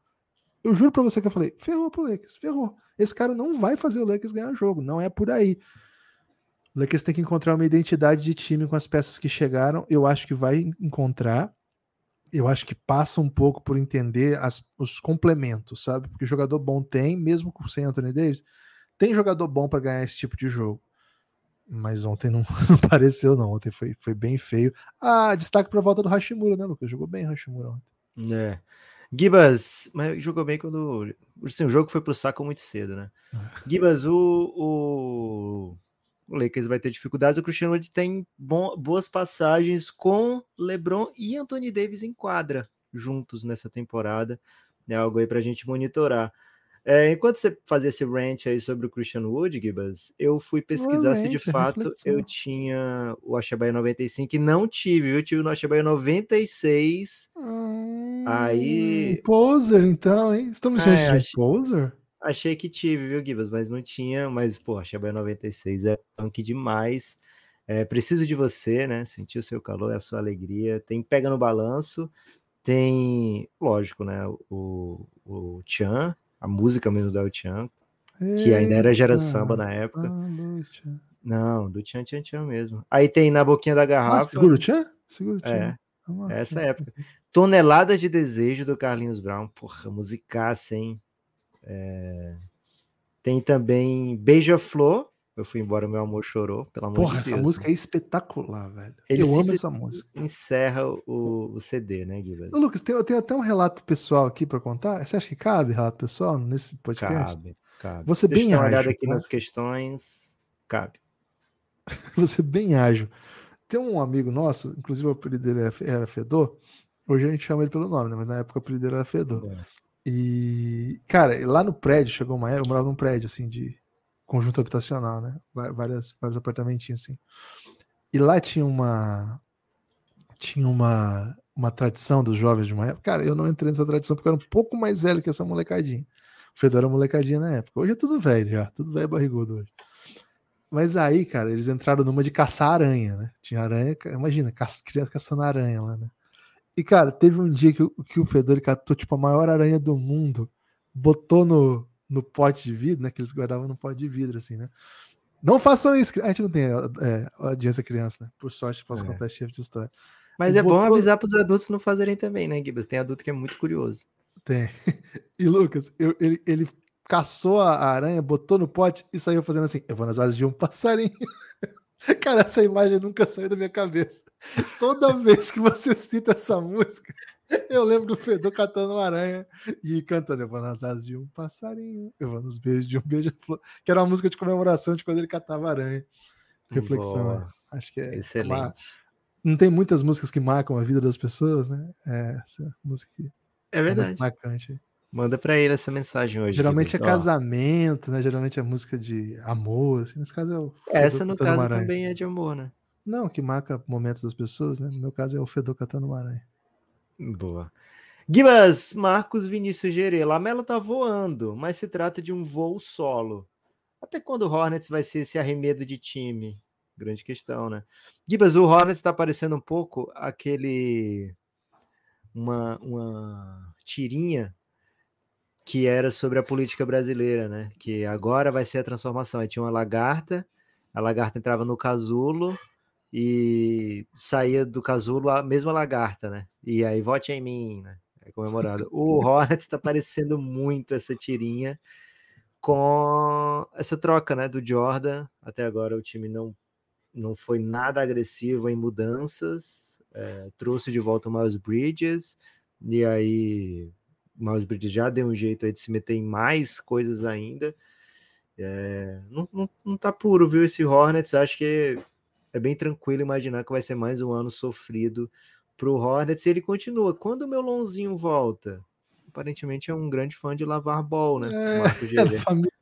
eu juro pra você que eu falei, ferrou pro Lakers, ferrou. Esse cara não vai fazer o Lakers ganhar jogo, não é por aí. O Lakers tem que encontrar uma identidade de time com as peças que chegaram. Eu acho que vai encontrar. Eu acho que passa um pouco por entender as, os complementos, sabe? Porque jogador bom tem, mesmo sem Anthony Davis, tem jogador bom para ganhar esse tipo de jogo. Mas ontem não, não pareceu, não. Ontem foi, foi bem feio. Ah, destaque para a volta do Hashimura, né, Lucas? Jogou bem Hashimura ontem. É. Gibas, mas jogou bem quando. Assim, o jogo foi pro saco muito cedo, né? É. Gibas, o, o, o Lakers vai ter dificuldades. O Cristiano Wood tem bom, boas passagens com LeBron e Anthony Davis em quadra juntos nessa temporada. É algo aí pra gente monitorar. É, enquanto você fazia esse rant aí sobre o Christian Wood, Gibas, eu fui pesquisar se de fato eu tinha o Achabaia 95 e não tive, eu tive no Achabaia 96. Hum, aí. Poser, então, hein? Estamos é, de achei, poser? Achei que tive, viu, Gibas, mas não tinha. Mas, pô, Achabaia 96 é punk demais. É, preciso de você, né? Sentir o seu calor, a sua alegria. Tem Pega no Balanço, tem, lógico, né? O, o Chan, a música mesmo do El Chan, que ainda era Gera Samba na época. Ah, não, do Tchan Tchan Tchan mesmo. Aí tem Na Boquinha da Garrafa. Ah, segura o Tchan? Segura o Tchan. É, ah, essa época. Toneladas de Desejo do Carlinhos Brown. Porra, musicaça, hein? É... Tem também Beija-Flor. Eu fui embora, meu amor chorou, pelo amor Porra, de essa música é espetacular, velho. Ele eu amo essa música. Encerra o, o CD, né, Guilherme? Lucas, tem, tem até um relato pessoal aqui para contar. Você acha que cabe relato pessoal nesse podcast? Cabe, cabe. Você Deixa bem ágil. olhada aqui tá? nas questões. Cabe. Você bem ágil. Tem um amigo nosso, inclusive o apelido dele era Fedor. Hoje a gente chama ele pelo nome, né? Mas na época o apelido dele era Fedor. É. E, cara, lá no prédio, chegou uma época, eu morava num prédio assim de conjunto habitacional, né? Várias, vários apartamentinhos assim. E lá tinha uma tinha uma, uma tradição dos jovens de uma época. Cara, eu não entrei nessa tradição porque eu era um pouco mais velho que essa molecadinha. O Fedor era molecadinha na época. Hoje é tudo velho já, tudo velho barrigudo hoje. Mas aí, cara, eles entraram numa de caçar aranha, né? Tinha aranha, imagina, criança caçando aranha lá, né? E, cara, teve um dia que, que o Fedor catou, tipo, a maior aranha do mundo, botou no, no pote de vidro, né? Que eles guardavam no pote de vidro, assim, né? Não façam isso. A gente não tem é, audiência criança, né? Por sorte, posso é. contar esse tipo de história. Mas e é botou... bom avisar para os adultos não fazerem também, né, Gibas? Tem adulto que é muito curioso. Tem. E Lucas, eu, ele, ele caçou a aranha, botou no pote e saiu fazendo assim: Eu vou nas asas de um passarinho. Cara, essa imagem nunca saiu da minha cabeça. Toda vez que você cita essa música, eu lembro do Fedor catando uma aranha e cantando: Eu vou nas asas de um passarinho, eu vou nos beijos de um beija-flor, que era uma música de comemoração de quando ele catava aranha. Reflexão, Boa. Né? acho que é. Excelente. Uma... Não tem muitas músicas que marcam a vida das pessoas, né? É, essa música é verdade. marcante. Manda para ele essa mensagem hoje. Geralmente é casamento, né? Geralmente é música de amor. Assim. Nesse caso é o. Essa, no caso, também é de amor, né? Não, que marca momentos das pessoas, né? No meu caso é o Fedor catando uma aranha. Boa. Guibas, Marcos Vinícius Gerê. Lamela tá voando, mas se trata de um voo solo. Até quando o Hornets vai ser esse arremedo de time? Grande questão, né? Gibas, o Hornets tá parecendo um pouco aquele. Uma, uma tirinha que era sobre a política brasileira, né? Que agora vai ser a transformação. Aí tinha uma lagarta, a lagarta entrava no casulo, e saía do casulo a mesma lagarta, né? E aí, vote em mim, né? É comemorado. O Hornets está parecendo muito essa tirinha com essa troca, né? Do Jordan. Até agora o time não, não foi nada agressivo em mudanças. É, trouxe de volta o Miles Bridges. E aí, o Miles Bridges já deu um jeito aí de se meter em mais coisas ainda. É, não, não, não tá puro, viu? Esse Hornets. Acho que é bem tranquilo imaginar que vai ser mais um ano sofrido para o Hornets. E ele continua. Quando o meu Lonzinho volta? Aparentemente é um grande fã de lavar bol, né? É, é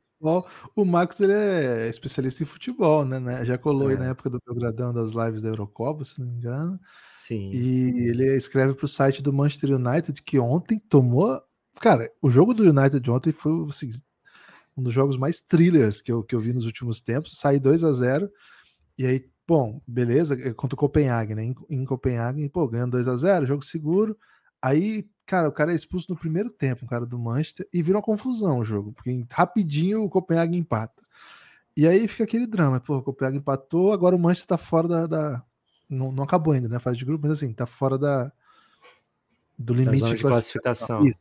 o Marcos ele é especialista em futebol, né? né? Já colou é. aí na época do Belgradão das lives da Eurocopa, se não me engano. Sim. E ele escreve para o site do Manchester United que ontem tomou. Cara, o jogo do United de ontem foi assim, um dos jogos mais thrillers que eu, que eu vi nos últimos tempos. Sai 2 a 0 e aí Bom, beleza, é contra o Copenhague, né? Em, em Copenhague, pô, ganhando 2 a 0 jogo seguro. Aí, cara, o cara é expulso no primeiro tempo, o cara do Manchester, e vira uma confusão o jogo, porque rapidinho o Copenhague empata. E aí fica aquele drama, pô, o Copenhague empatou, agora o Manchester tá fora da. da... Não, não, acabou ainda, né? Fase de grupo, mas assim, tá fora da. Do limite de classificação. Isso,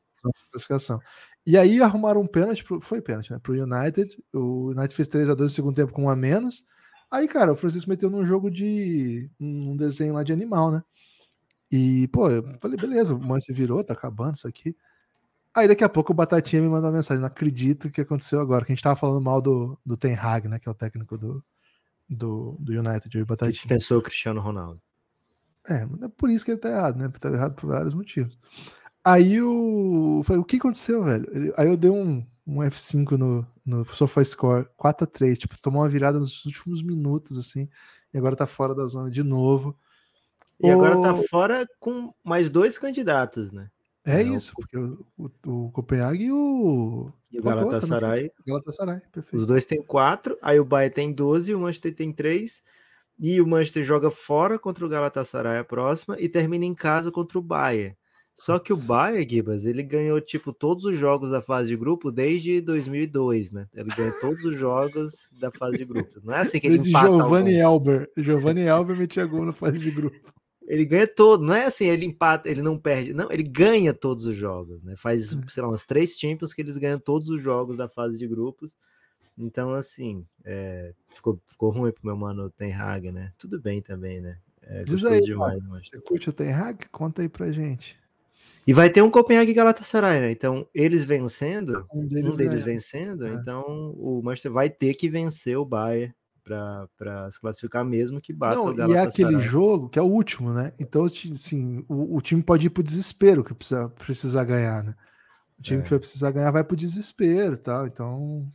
classificação. E aí arrumaram um pênalti, pro, foi pênalti, né? Pro United. O United fez 3 a 2 no segundo tempo com um a menos. Aí, cara, o Francisco meteu num jogo de. um desenho lá de animal, né? E, pô, eu falei, beleza, o Manchester virou, tá acabando isso aqui. Aí daqui a pouco o Batatinha me mandou uma mensagem. Não acredito que aconteceu agora. Que a gente tava falando mal do, do Ten Hag, né? Que é o técnico do, do, do United. O Batatinha. Que dispensou o Cristiano Ronaldo. É, é por isso que ele tá errado, né? Tá errado por vários motivos. Aí o. Falei, o que aconteceu, velho? Ele, aí eu dei um, um F5 no, no SofaScore, 4x3, tipo, tomou uma virada nos últimos minutos, assim, e agora tá fora da zona de novo. E o... agora tá fora com mais dois candidatos, né? É, é isso, o... porque o, o, o Copenhague e o. E o Galatasaray. Galatasaray, perfeito. Os dois têm quatro, aí o Bayern tem 12, o Manchester tem três. E o Manchester joga fora contra o Galatasaray a próxima e termina em casa contra o Bayern. Só que o Bayern, Gibas, ele ganhou tipo todos os jogos da fase de grupo desde 2002, né? Ele ganhou todos os jogos da fase de grupo. Não é assim que ele de empata. Giovanni Elber. Giovanni Elber metia gol na fase de grupo. Ele ganha todo, não é assim, ele empata, ele não perde, não, ele ganha todos os jogos, né? Faz, é. sei lá, umas três Champions que eles ganham todos os jogos da fase de grupos. Então, assim, é, ficou, ficou ruim pro meu mano Ten Hag, né? Tudo bem também, né? É, Diz aí, demais, você curte o Ten Hag? Conta aí pra gente. E vai ter um Copenhague Galatasaray, né? Então, eles vencendo, um deles, um deles vencendo, é. então o Manchester vai ter que vencer o Bayern para se classificar mesmo que bata Não, o Galatasaray. E é aquele jogo que é o último, né? Então, assim, o, o time pode ir pro desespero que precisa, precisar ganhar, né? O time é. que vai precisar ganhar vai pro desespero e tal. Então,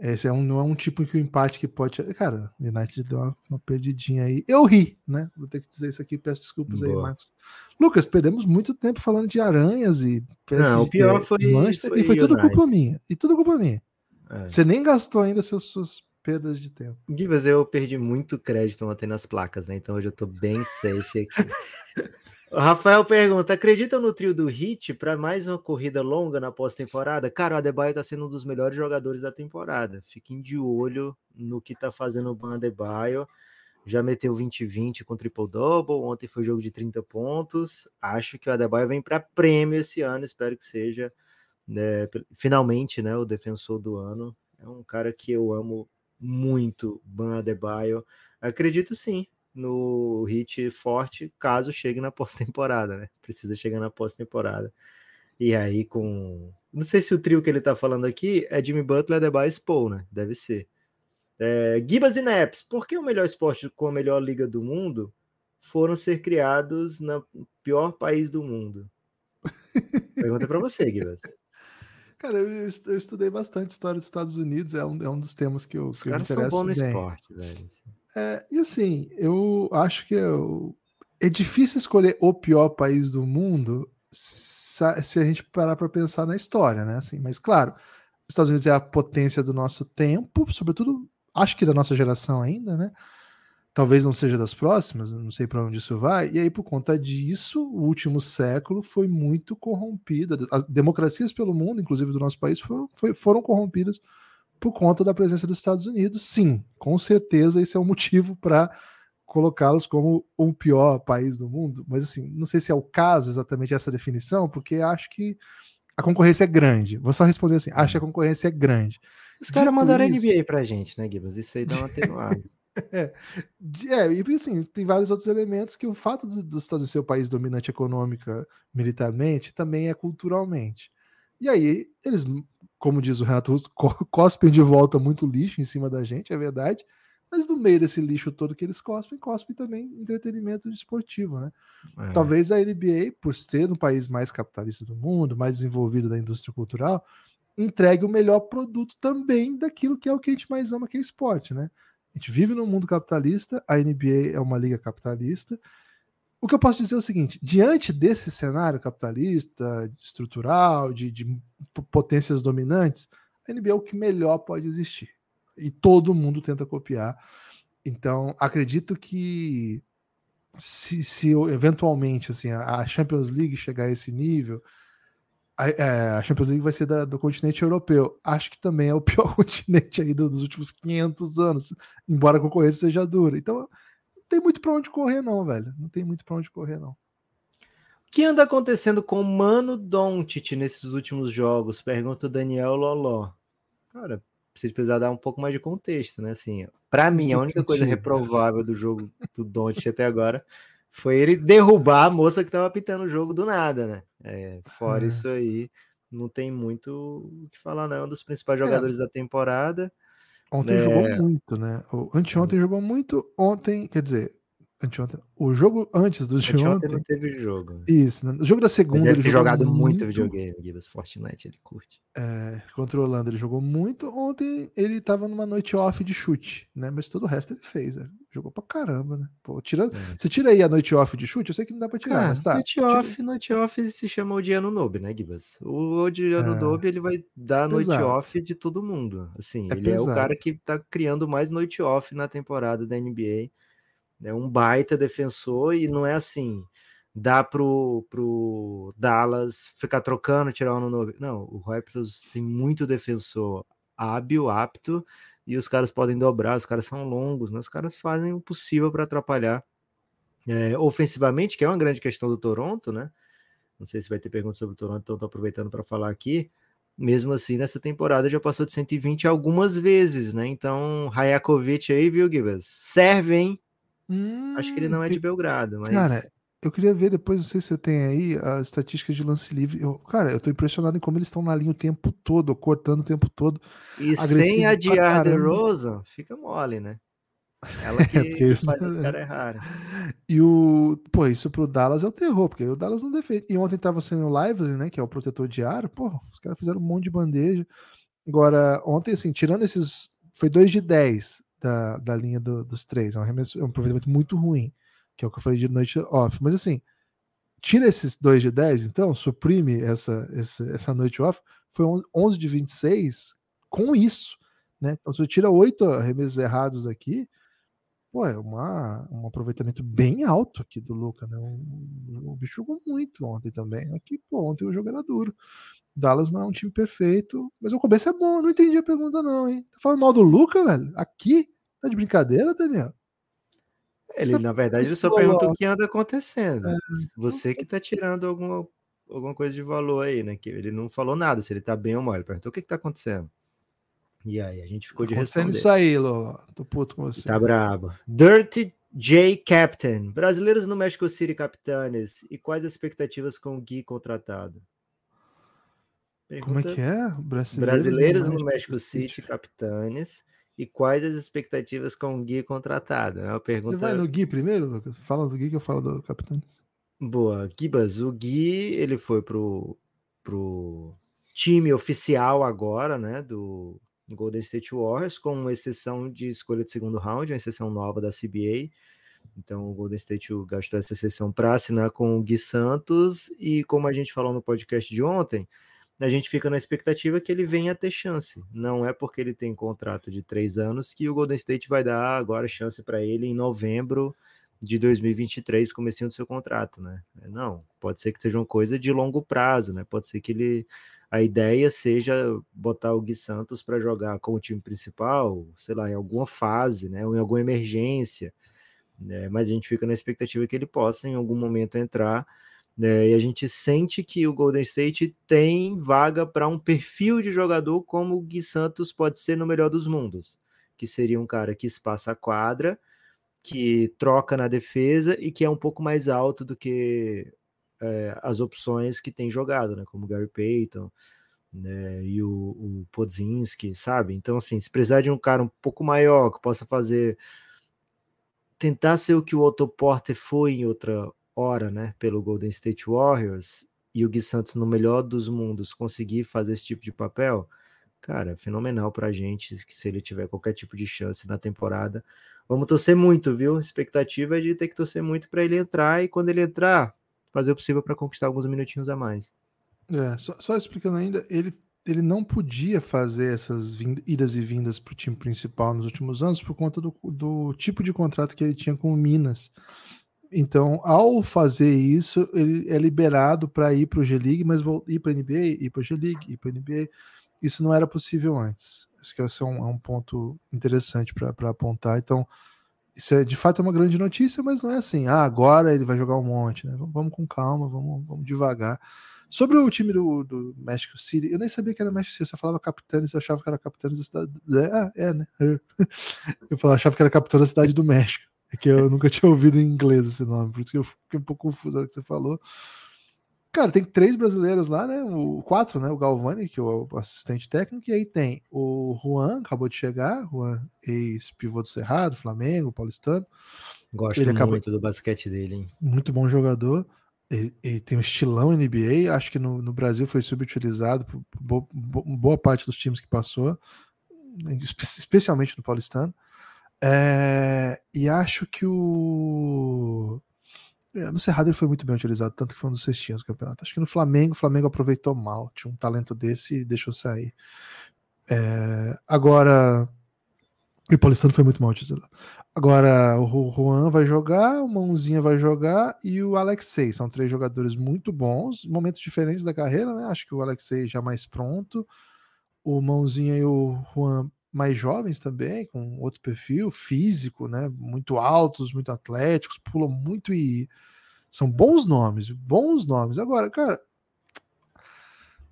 esse é um, não é um tipo que o empate que pode. Cara, o United deu uma, uma, perdidinha aí. Eu ri, né? Vou ter que dizer isso aqui, peço desculpas Boa. aí, Marcos. Lucas, perdemos muito tempo falando de aranhas e. Não, o pior foi, Manchester, foi. E foi tudo culpa minha. E tudo culpa minha. É. Você nem gastou ainda seus, suas perdas de tempo. Givas, eu perdi muito crédito ontem nas placas, né? Então hoje eu tô bem safe aqui. O Rafael pergunta: acredita no trio do Hit para mais uma corrida longa na pós-temporada? Cara, o Adebayo está sendo um dos melhores jogadores da temporada. Fiquem de olho no que está fazendo o Ban Adebayo. Já meteu 20-20 com triple-double. Ontem foi jogo de 30 pontos. Acho que o Adebayo vem para prêmio esse ano. Espero que seja né, finalmente né, o defensor do ano. É um cara que eu amo muito, Ban Adebayo. Acredito sim no hit forte caso chegue na pós-temporada, né? Precisa chegar na pós-temporada. E aí com... Não sei se o trio que ele tá falando aqui é Jimmy Butler, Adebayo Spo, né? Deve ser. É, Gibas e Naps, por que o melhor esporte com a melhor liga do mundo foram ser criados no pior país do mundo? Pergunta para você, Gibas. Cara, eu, eu, estudei bastante história dos Estados Unidos, é um, é um dos temas que eu, Os que eu me interesso são bons no bem. esporte, velho. É, e assim, eu acho que eu, é difícil escolher o pior país do mundo se a gente parar para pensar na história, né? Assim, mas claro, os Estados Unidos é a potência do nosso tempo, sobretudo, acho que da nossa geração ainda, né? Talvez não seja das próximas, não sei para onde isso vai. E aí, por conta disso, o último século foi muito corrompido. As democracias pelo mundo, inclusive do nosso país, foram, foi, foram corrompidas por conta da presença dos Estados Unidos. Sim, com certeza esse é um motivo para colocá-los como o pior país do mundo. Mas assim, não sei se é o caso exatamente essa definição, porque acho que a concorrência é grande. Vou só responder assim: acho que a concorrência é grande. Os caras mandaram isso... NBA pra gente, né, Gibas? Isso aí dá uma atenuada. é, é, e assim, tem vários outros elementos que o fato dos Estados Unidos ser o país dominante econômica, militarmente, também é culturalmente. E aí, eles como diz o Renato Russo, cospem de volta muito lixo em cima da gente, é verdade. Mas no meio desse lixo todo que eles cospem, cospem também entretenimento esportivo, né? É. Talvez a NBA, por ser no país mais capitalista do mundo, mais desenvolvido da indústria cultural, entregue o melhor produto também daquilo que é o que a gente mais ama, que é esporte, né? A gente vive num mundo capitalista, a NBA é uma liga capitalista, o que eu posso dizer é o seguinte: diante desse cenário capitalista, estrutural, de, de potências dominantes, a NBA é o que melhor pode existir. E todo mundo tenta copiar. Então, acredito que se, se eventualmente assim, a Champions League chegar a esse nível, a, é, a Champions League vai ser da, do continente europeu. Acho que também é o pior continente aí dos últimos 500 anos, embora a concorrência seja dura. Então, tem muito para onde correr, não, velho. Não tem muito para onde correr, não. O que anda acontecendo com o Mano Doncic nesses últimos jogos? Pergunta o Daniel Loló. Cara, precisa precisar dar um pouco mais de contexto, né? Assim, para mim, a única coisa reprovável do jogo do Doncic até agora foi ele derrubar a moça que tava pitando o jogo do nada, né? É, fora é. isso aí, não tem muito o que falar, não. É um dos principais é. jogadores da temporada. Ontem é... jogou muito, né? O anteontem jogou muito. Ontem, quer dizer, Anteontem. O jogo antes do de ontem. não teve jogo. Isso, né? O jogo da segunda. Ele, ele jogou jogado muito, muito videogame, Gibbs Fortnite, ele curte. É, controlando, ele jogou muito. Ontem ele tava numa noite off de chute, né? Mas todo o resto ele fez, velho. Jogou pra caramba, né? Pô, tirando... É. Você tira aí a noite off de chute, eu sei que não dá pra tirar, Cara, mas tá. Noite off, tira... noite off se chama o dia no noob, né, Gibas? O dia é. noob, ele vai dar noite off de todo mundo. Assim, é ele pesado. é o cara que tá criando mais noite off na temporada da NBA é um baita defensor e não é assim, dá pro, pro Dallas ficar trocando, tirar um novo. Não, o Raptors tem muito defensor hábil, apto, e os caras podem dobrar, os caras são longos, né? os caras fazem o possível para atrapalhar é, ofensivamente, que é uma grande questão do Toronto, né? Não sei se vai ter perguntas sobre o Toronto, então estou aproveitando para falar aqui. Mesmo assim, nessa temporada já passou de 120 algumas vezes, né? Então, Rajakovic aí, viu, Gibas? Serve, hein? Hum, Acho que ele não é de Belgrado, mas. Cara, eu queria ver depois, não sei se você tem aí a estatística de lance livre. Eu, cara, eu tô impressionado em como eles estão na linha o tempo todo, cortando o tempo todo. E sem adiar de Rosa, fica mole, né? Ela que, é, faz os caras errarem. E o. Pô, isso pro Dallas é o terror, porque o Dallas não defende. E ontem tava sendo o Lively, né? Que é o protetor de ar. Pô, os caras fizeram um monte de bandeja. Agora, ontem, assim, tirando esses. Foi 2 de 10 da, da linha do, dos três. É um, arremesso, é um aproveitamento muito ruim, que é o que eu falei de noite off. Mas assim, tira esses 2 de 10, então, suprime essa, essa, essa noite off, foi 11 de 26 com isso. Né? Então, se você tira 8 arremessos errados aqui, pô, é uma, um aproveitamento bem alto aqui do Luca, né? O, o bicho jogou muito ontem também. Aqui, pô, ontem o jogo era duro. Dallas não é um time perfeito, mas o começo é bom. Não entendi a pergunta, não, hein? Tá falando mal do Luca, velho? Aqui? Tá de brincadeira, Daniel? Ele, na verdade, ele só pergunta o que anda acontecendo. É. Você que tá tirando alguma, alguma coisa de valor aí, né? Que ele não falou nada, se ele tá bem ou mal. Ele perguntou o que que tá acontecendo. E aí, a gente ficou tá de responder. isso aí, Lô. Tô puto com você. Tá brabo. Dirty J Captain. Brasileiros no México City Capitanes. E quais as expectativas com o Gui contratado? Pergunta Como é que é? Brasileiros, Brasileiros no, México, City, City, capitanes. E quais as expectativas com o Gui contratado? É uma pergunta... Você vai no Gui primeiro, Lucas? Fala do Gui que eu falo do capitanes. Boa. Gibas, o Gui, ele foi pro, pro time oficial agora, né, do Golden State Warriors, com exceção de escolha de segundo round, uma exceção nova da CBA. Então o Golden State gastou essa exceção para assinar com o Gui Santos e como a gente falou no podcast de ontem, a gente fica na expectativa que ele venha a ter chance. Não é porque ele tem contrato de três anos que o Golden State vai dar agora chance para ele em novembro de 2023, começando do seu contrato, né? Não, pode ser que seja uma coisa de longo prazo, né? Pode ser que ele a ideia seja botar o Gui Santos para jogar com o time principal, sei lá, em alguma fase, né? Ou em alguma emergência. Né? Mas a gente fica na expectativa que ele possa em algum momento entrar né? E a gente sente que o Golden State tem vaga para um perfil de jogador como o Gui Santos pode ser no melhor dos mundos, que seria um cara que espaça a quadra, que troca na defesa e que é um pouco mais alto do que é, as opções que tem jogado, né? Como o Gary Payton né? e o, o Podzinski, sabe? Então, assim, se precisar de um cara um pouco maior que possa fazer tentar ser o que o Otto Porter foi em outra hora, né, pelo Golden State Warriors e o Gui Santos no melhor dos mundos conseguir fazer esse tipo de papel, cara, fenomenal pra gente, que se ele tiver qualquer tipo de chance na temporada, vamos torcer muito, viu? A expectativa é de ter que torcer muito para ele entrar e quando ele entrar, fazer o possível para conquistar alguns minutinhos a mais. É, só, só, explicando ainda, ele, ele não podia fazer essas idas e vindas para o time principal nos últimos anos por conta do, do tipo de contrato que ele tinha com o Minas. Então, ao fazer isso, ele é liberado para ir para o G-League, mas ir para a NBA, ir para o G-League, ir para a NBA. Isso não era possível antes. Acho que é um, é um ponto interessante para apontar. Então, isso é de fato é uma grande notícia, mas não é assim. Ah, agora ele vai jogar um monte. Né? Vamos com calma, vamos, vamos devagar. Sobre o time do, do México City, eu nem sabia que era México City, eu só falava Capitães, eu achava que era Capitães da cidade. É, é né? Eu falava, achava que era Capitão da cidade do México. É que eu nunca tinha ouvido em inglês esse nome, por isso que eu fiquei um pouco confuso na hora que você falou. Cara, tem três brasileiros lá, né? O quatro, né? O Galvani, que é o assistente técnico, e aí tem o Juan, acabou de chegar, Juan, ex-pivô do Cerrado, Flamengo, paulistano. Gosto ele muito acabou... do basquete dele, hein? Muito bom jogador. Ele, ele, tem um estilão NBA, acho que no, no Brasil foi subutilizado por boa, boa, parte dos times que passou, especialmente no paulistano. É, e acho que o no Cerrado ele foi muito bem utilizado, tanto que foi um dos cestinhos do campeonato. Acho que no Flamengo, o Flamengo aproveitou mal. Tinha um talento desse e deixou sair. É, agora, o Paulistano foi muito mal utilizado. Agora, o Juan vai jogar, o Mãozinha vai jogar e o Alexei. São três jogadores muito bons, momentos diferentes da carreira, né? Acho que o Alexei já mais pronto, o Mãozinha e o Juan mais jovens também, com outro perfil físico, né? Muito altos, muito atléticos, pulam muito e são bons nomes, bons nomes. Agora, cara,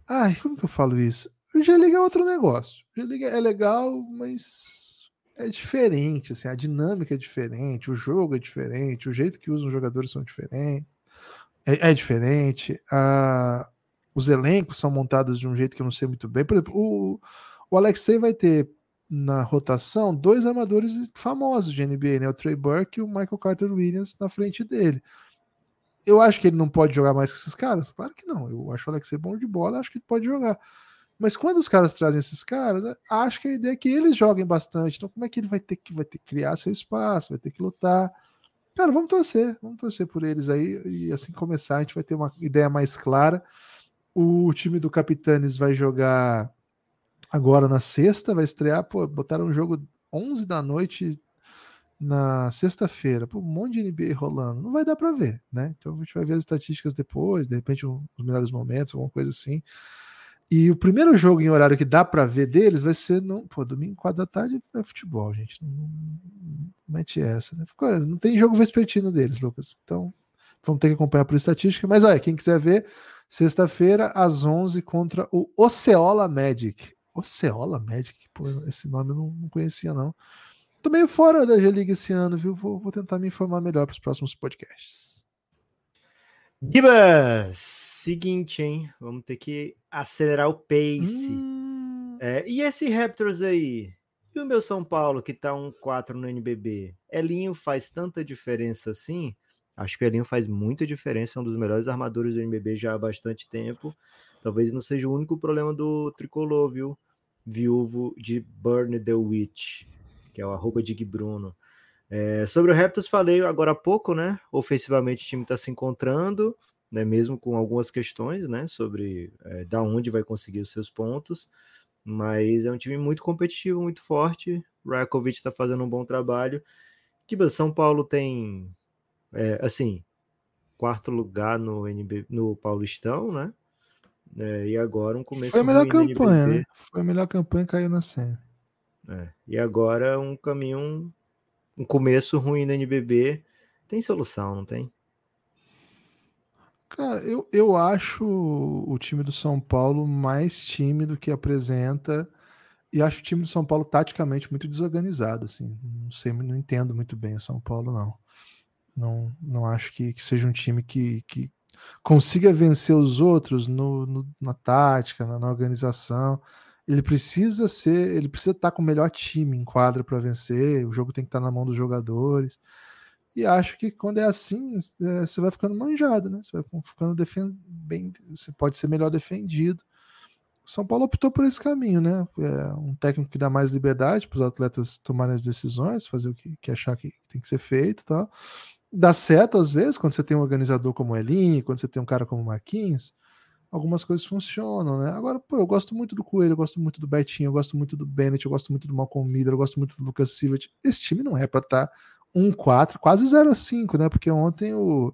ai, como que eu falo isso? O G-League é outro negócio. O G-League é legal, mas é diferente, assim, a dinâmica é diferente, o jogo é diferente, o jeito que usam os jogadores são diferentes. É, é diferente. Ah, os elencos são montados de um jeito que eu não sei muito bem. Por exemplo, o, o Alexei vai ter na rotação dois armadores famosos de NBA, né? O Trey Burke e o Michael Carter Williams na frente dele. Eu acho que ele não pode jogar mais que esses caras? Claro que não. Eu acho o Alexei bom de bola, acho que ele pode jogar. Mas quando os caras trazem esses caras, acho que a ideia é que eles joguem bastante. Então, como é que ele vai ter que vai ter que criar seu espaço, vai ter que lutar? Cara, vamos torcer, vamos torcer por eles aí e assim começar a gente vai ter uma ideia mais clara. O time do Capitanes vai jogar agora na sexta, vai estrear, pô, botaram um jogo 11 da noite na sexta-feira, um monte de NBA rolando, não vai dar para ver, né? Então a gente vai ver as estatísticas depois, de repente um, os melhores momentos, alguma coisa assim. E o primeiro jogo em horário que dá para ver deles vai ser no, pô, domingo, 4 da tarde é futebol, gente. Não, não mete essa, né? Não tem jogo vespertino deles, Lucas. Então, vamos ter que acompanhar por estatística, mas olha, quem quiser ver, sexta-feira às 11 contra o Oceola Magic. Oceola Magic, pô, esse nome eu não, não conhecia, não. Tô meio fora da G-League esse ano, viu? Vou, vou tentar me informar melhor para os próximos podcasts. Gibas! Seguinte, hein? Vamos ter que acelerar o pace. Hum... É, e esse Raptors aí? E o meu São Paulo, que tá um 4 no NBB? Elinho faz tanta diferença assim? Acho que o Elinho faz muita diferença, é um dos melhores armadores do NBB já há bastante tempo. Talvez não seja o único problema do tricolor, viu? Viúvo de Burn the Witch, que é o arroba de Bruno. É, sobre o Raptors falei agora há pouco, né? Ofensivamente o time está se encontrando, né? Mesmo com algumas questões, né? Sobre é, da onde vai conseguir os seus pontos, mas é um time muito competitivo, muito forte. Rakovic está fazendo um bom trabalho. Que São Paulo tem, é, assim, quarto lugar no NB, no Paulistão, né? É, e agora um começo. Foi a melhor campanha, né? Foi a melhor campanha caiu na cena. É, e agora um caminho, um começo ruim no NBB. Tem solução, não tem? Cara, eu, eu acho o time do São Paulo mais time do que apresenta. E acho o time do São Paulo taticamente muito desorganizado, assim. Não sei, não entendo muito bem o São Paulo, não. Não, não acho que, que seja um time que, que consiga vencer os outros no, no, na tática, na, na, organização. Ele precisa ser, ele precisa estar com o melhor time em quadra para vencer. O jogo tem que estar na mão dos jogadores. E acho que quando é assim, é, você vai ficando manjado, né? Você vai ficando defend... bem, você pode ser melhor defendido. O São Paulo optou por esse caminho, né? É um técnico que dá mais liberdade para os atletas tomarem as decisões, fazer o que, que achar que tem que ser feito, tal dá certo às vezes, quando você tem um organizador como o Elinho, quando você tem um cara como o Marquinhos, algumas coisas funcionam, né? Agora, pô, eu gosto muito do Coelho, eu gosto muito do Betinho, eu gosto muito do Bennett, eu gosto muito do Malcolm Miller, eu gosto muito do Lucas Silva. Esse time não é para estar tá 1-4, quase 0-5, né? Porque ontem o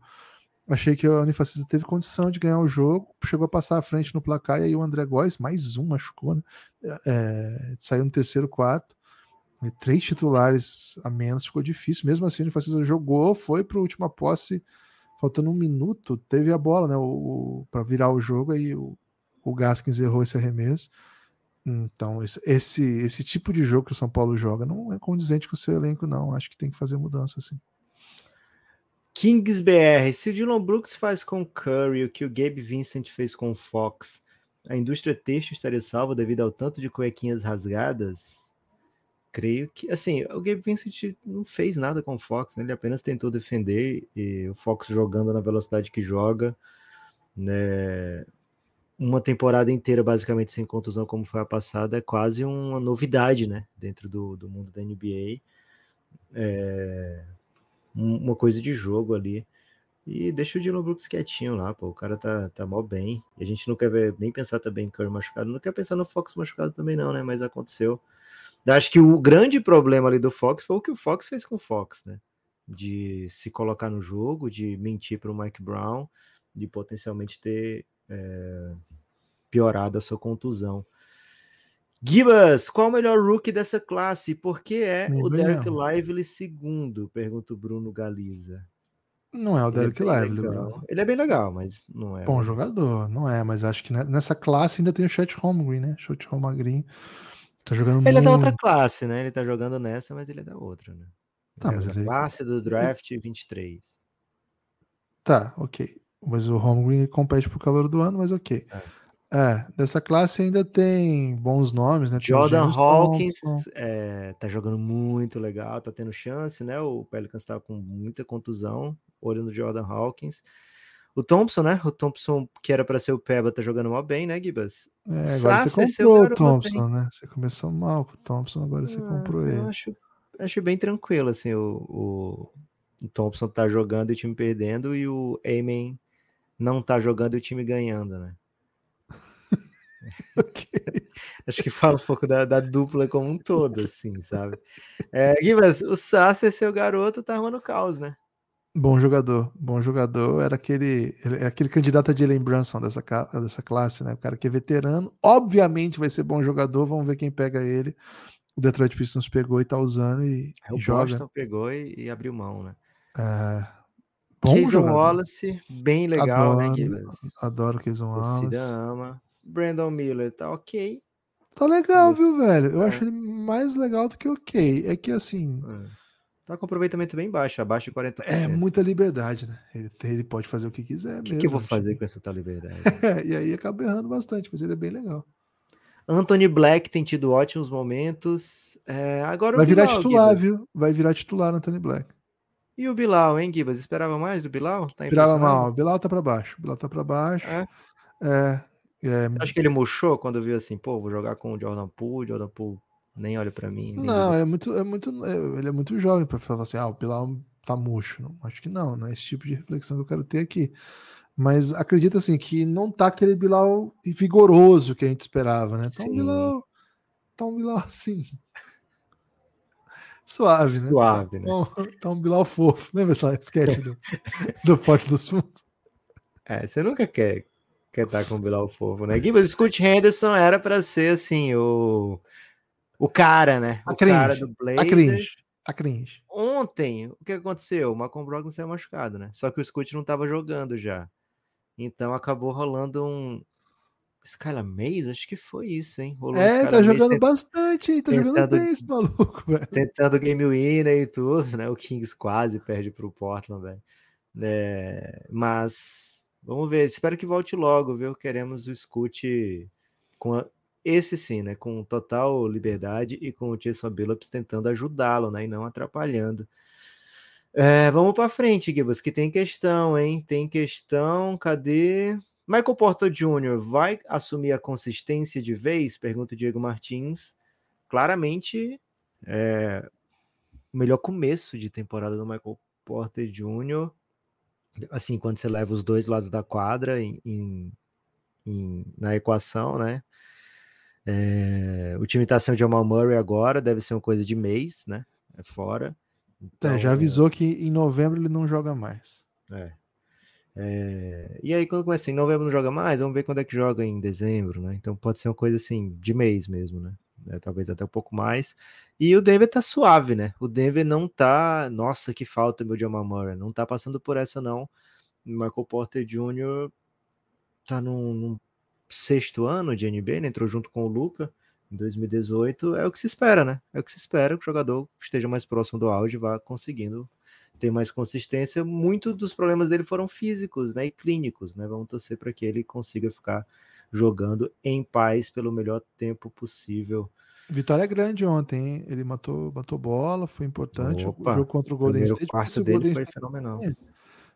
achei que a Unifacisa teve condição de ganhar o jogo, chegou a passar à frente no placar e aí o André Góes, mais um, machucou, né? É, saiu no terceiro quarto três titulares a menos ficou difícil. Mesmo assim, o Fascista jogou, foi para a última posse, faltando um minuto, teve a bola, né? Para virar o jogo, aí o, o Gaskins errou esse arremesso. Então, esse, esse tipo de jogo que o São Paulo joga não é condizente com o seu elenco, não. Acho que tem que fazer mudança, assim. Kings BR, se o Dylan Brooks faz com o Curry o que o Gabe Vincent fez com o Fox, a indústria têxtil estaria salva devido ao tanto de cuequinhas rasgadas? Creio que, assim, o Gabe Vincent não fez nada com o Fox, né? ele apenas tentou defender e o Fox jogando na velocidade que joga, né? Uma temporada inteira basicamente sem contusão, como foi a passada, é quase uma novidade, né? Dentro do, do mundo da NBA. É uma coisa de jogo ali. E deixa o Dylan Brooks quietinho lá, pô. O cara tá, tá mal bem. E a gente não quer ver, nem pensar também em Curry machucado. Não quer pensar no Fox machucado também, não, né? Mas aconteceu. Acho que o grande problema ali do Fox foi o que o Fox fez com o Fox, né? De se colocar no jogo, de mentir para o Mike Brown, de potencialmente ter é, piorado a sua contusão. Gibas, qual o melhor rookie dessa classe? Por que é o Derek Lively segundo? Pergunta o Bruno Galiza. Não é o Derek é Lively, Bruno. Ele é bem legal, mas não é. Bom jogador, não é, mas acho que nessa classe ainda tem o Chet Holmgren, né? Chet Holmgren tá jogando Ele é da outra classe, né? Ele tá jogando nessa, mas ele é da outra, né? Tá, ele é mas ele... classe do draft 23. Tá, ok. Mas o Holmgren compete pro calor do ano, mas ok. É. É, dessa classe ainda tem bons nomes, né? Tem Jordan Hawkins é, tá jogando muito legal, tá tendo chance, né? O Pelicans tá com muita contusão, olho no Jordan Hawkins. O Thompson, né? O Thompson, que era para ser o Peba, tá jogando mal bem, né, Gibas? É, agora você comprou o Thompson, né? Você começou mal com o Thompson, agora você ah, comprou ele. Acho, acho bem tranquilo, assim, o, o, Thompson tá jogando e o time perdendo, e o Amen não tá jogando e o time ganhando, né? okay. Acho que fala um pouco da, da, dupla como um todo, assim, sabe? É, Gibas, o Sasser, seu garoto, tá arrumando caos, né? Bom jogador, bom jogador. Era aquele, era aquele candidato a Jalen Brunson dessa, dessa classe, né? O cara que é veterano, obviamente vai ser bom jogador. Vamos ver quem pega ele. O Detroit Pistons pegou e tá usando e, é, o e joga. Boston pegou e, e, abriu mão, né? É, bom Jason jogador. Wallace, bem legal, né, adoro, né, Gibas? Adoro o Jason Wallace. ama. Brandon Miller tá ok. Tá legal, viu, velho? Eu é. acho ele mais legal do que ok. É que assim. É. Tá com aproveitamento bem baixo, abaixo de 40%. É muita liberdade, né? Ele, ele pode fazer o que quiser. O que, que eu vou fazer com essa tal liberdade? e aí acaba errando bastante, mas ele é bem legal. Anthony Black tem tido ótimos momentos. É, agora Vai virar Bilal, titular, viu? Vai virar titular Anthony Black. E o Bilal, hein, Gibas? Esperava mais do Bilal? Tá Esperava mal. O Bilal tá para baixo. O Bilal tá para baixo. É. é. É... Acho que ele murchou quando viu assim, pô, vou jogar com o Jordan Poole, Jordan Poole nem olha para mim. Não, é muito, é muito, é, ele é muito jovem para falar assim, ah, o Pilar tá murcho. Não, acho que não, não é esse tipo de reflexão que eu quero ter aqui. Mas acredito assim que não tá aquele Bilal vigoroso que a gente esperava, né? Tá um Bilal, tá um Bilal assim. Suave, né? Suave, né? Tá um, tá um Bilal fofo. Lembra essa sketch do, do Porto dos Fundos? É, você nunca quer quer estar com o Bilal Fofo, né? Gibbs, Scott Henderson era para ser assim, o, o cara, né? A o cringe, cara do Blazers. A cringe. A cringe. Ontem, o que aconteceu? O Malcolm Brogdon saiu machucado, né? Só que o Scott não estava jogando já. Então acabou rolando um. Skylar Mays, acho que foi isso, hein? Rolou é, tá jogando tent... bastante, hein? Tá tentando... jogando bem esse maluco, velho. Tentando game winner e tudo, né? O Kings quase perde pro Portland, velho. É... Mas Vamos ver, espero que volte logo, viu? Queremos o Scoot com a, esse sim, né? Com total liberdade e com o Jason Billups tentando ajudá-lo, né? E não atrapalhando. É, vamos para frente, Gibbs, que tem questão, hein? Tem questão, cadê? Michael Porter Jr. vai assumir a consistência de vez? Pergunta o Diego Martins. Claramente, é, o melhor começo de temporada do Michael Porter Jr assim, quando você leva os dois lados da quadra em, em, na equação, né? É, o time tá sem o Jamal Murray agora, deve ser uma coisa de mês, né? É fora. Então, é, já avisou que em novembro ele não joga mais. É. É, e aí, quando começa em novembro não joga mais, vamos ver quando é que joga em dezembro, né? Então pode ser uma coisa assim, de mês mesmo, né? É, talvez até um pouco mais. E o Denver tá suave, né? O Denver não tá. Nossa, que falta meu Jamal Murray. Não tá passando por essa, não. Michael Porter Jr. tá num, num sexto ano de NBA, né? Entrou junto com o Luca em 2018. É o que se espera, né? É o que se espera que o jogador esteja mais próximo do auge vá conseguindo ter mais consistência. Muito dos problemas dele foram físicos, né, e clínicos, né? Vamos torcer para que ele consiga ficar jogando em paz pelo melhor tempo possível. Vitória grande ontem, hein? Ele matou, matou bola, foi importante. Opa, o jogo contra o Golden State. quarto dele Golden foi State fenomenal. Ganha,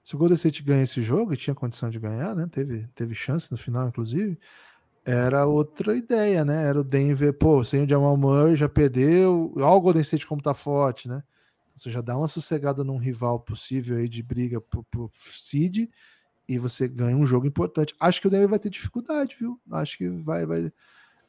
se o Golden State ganha esse jogo, e tinha condição de ganhar, né? Teve, teve chance no final, inclusive. Era outra ideia, né? Era o Denver, pô, sem o Jamal Murray já perdeu. Olha o Golden State como tá forte, né? Você já dá uma sossegada num rival possível aí de briga pro, pro seed e você ganha um jogo importante. Acho que o Denver vai ter dificuldade, viu? Acho que vai, vai.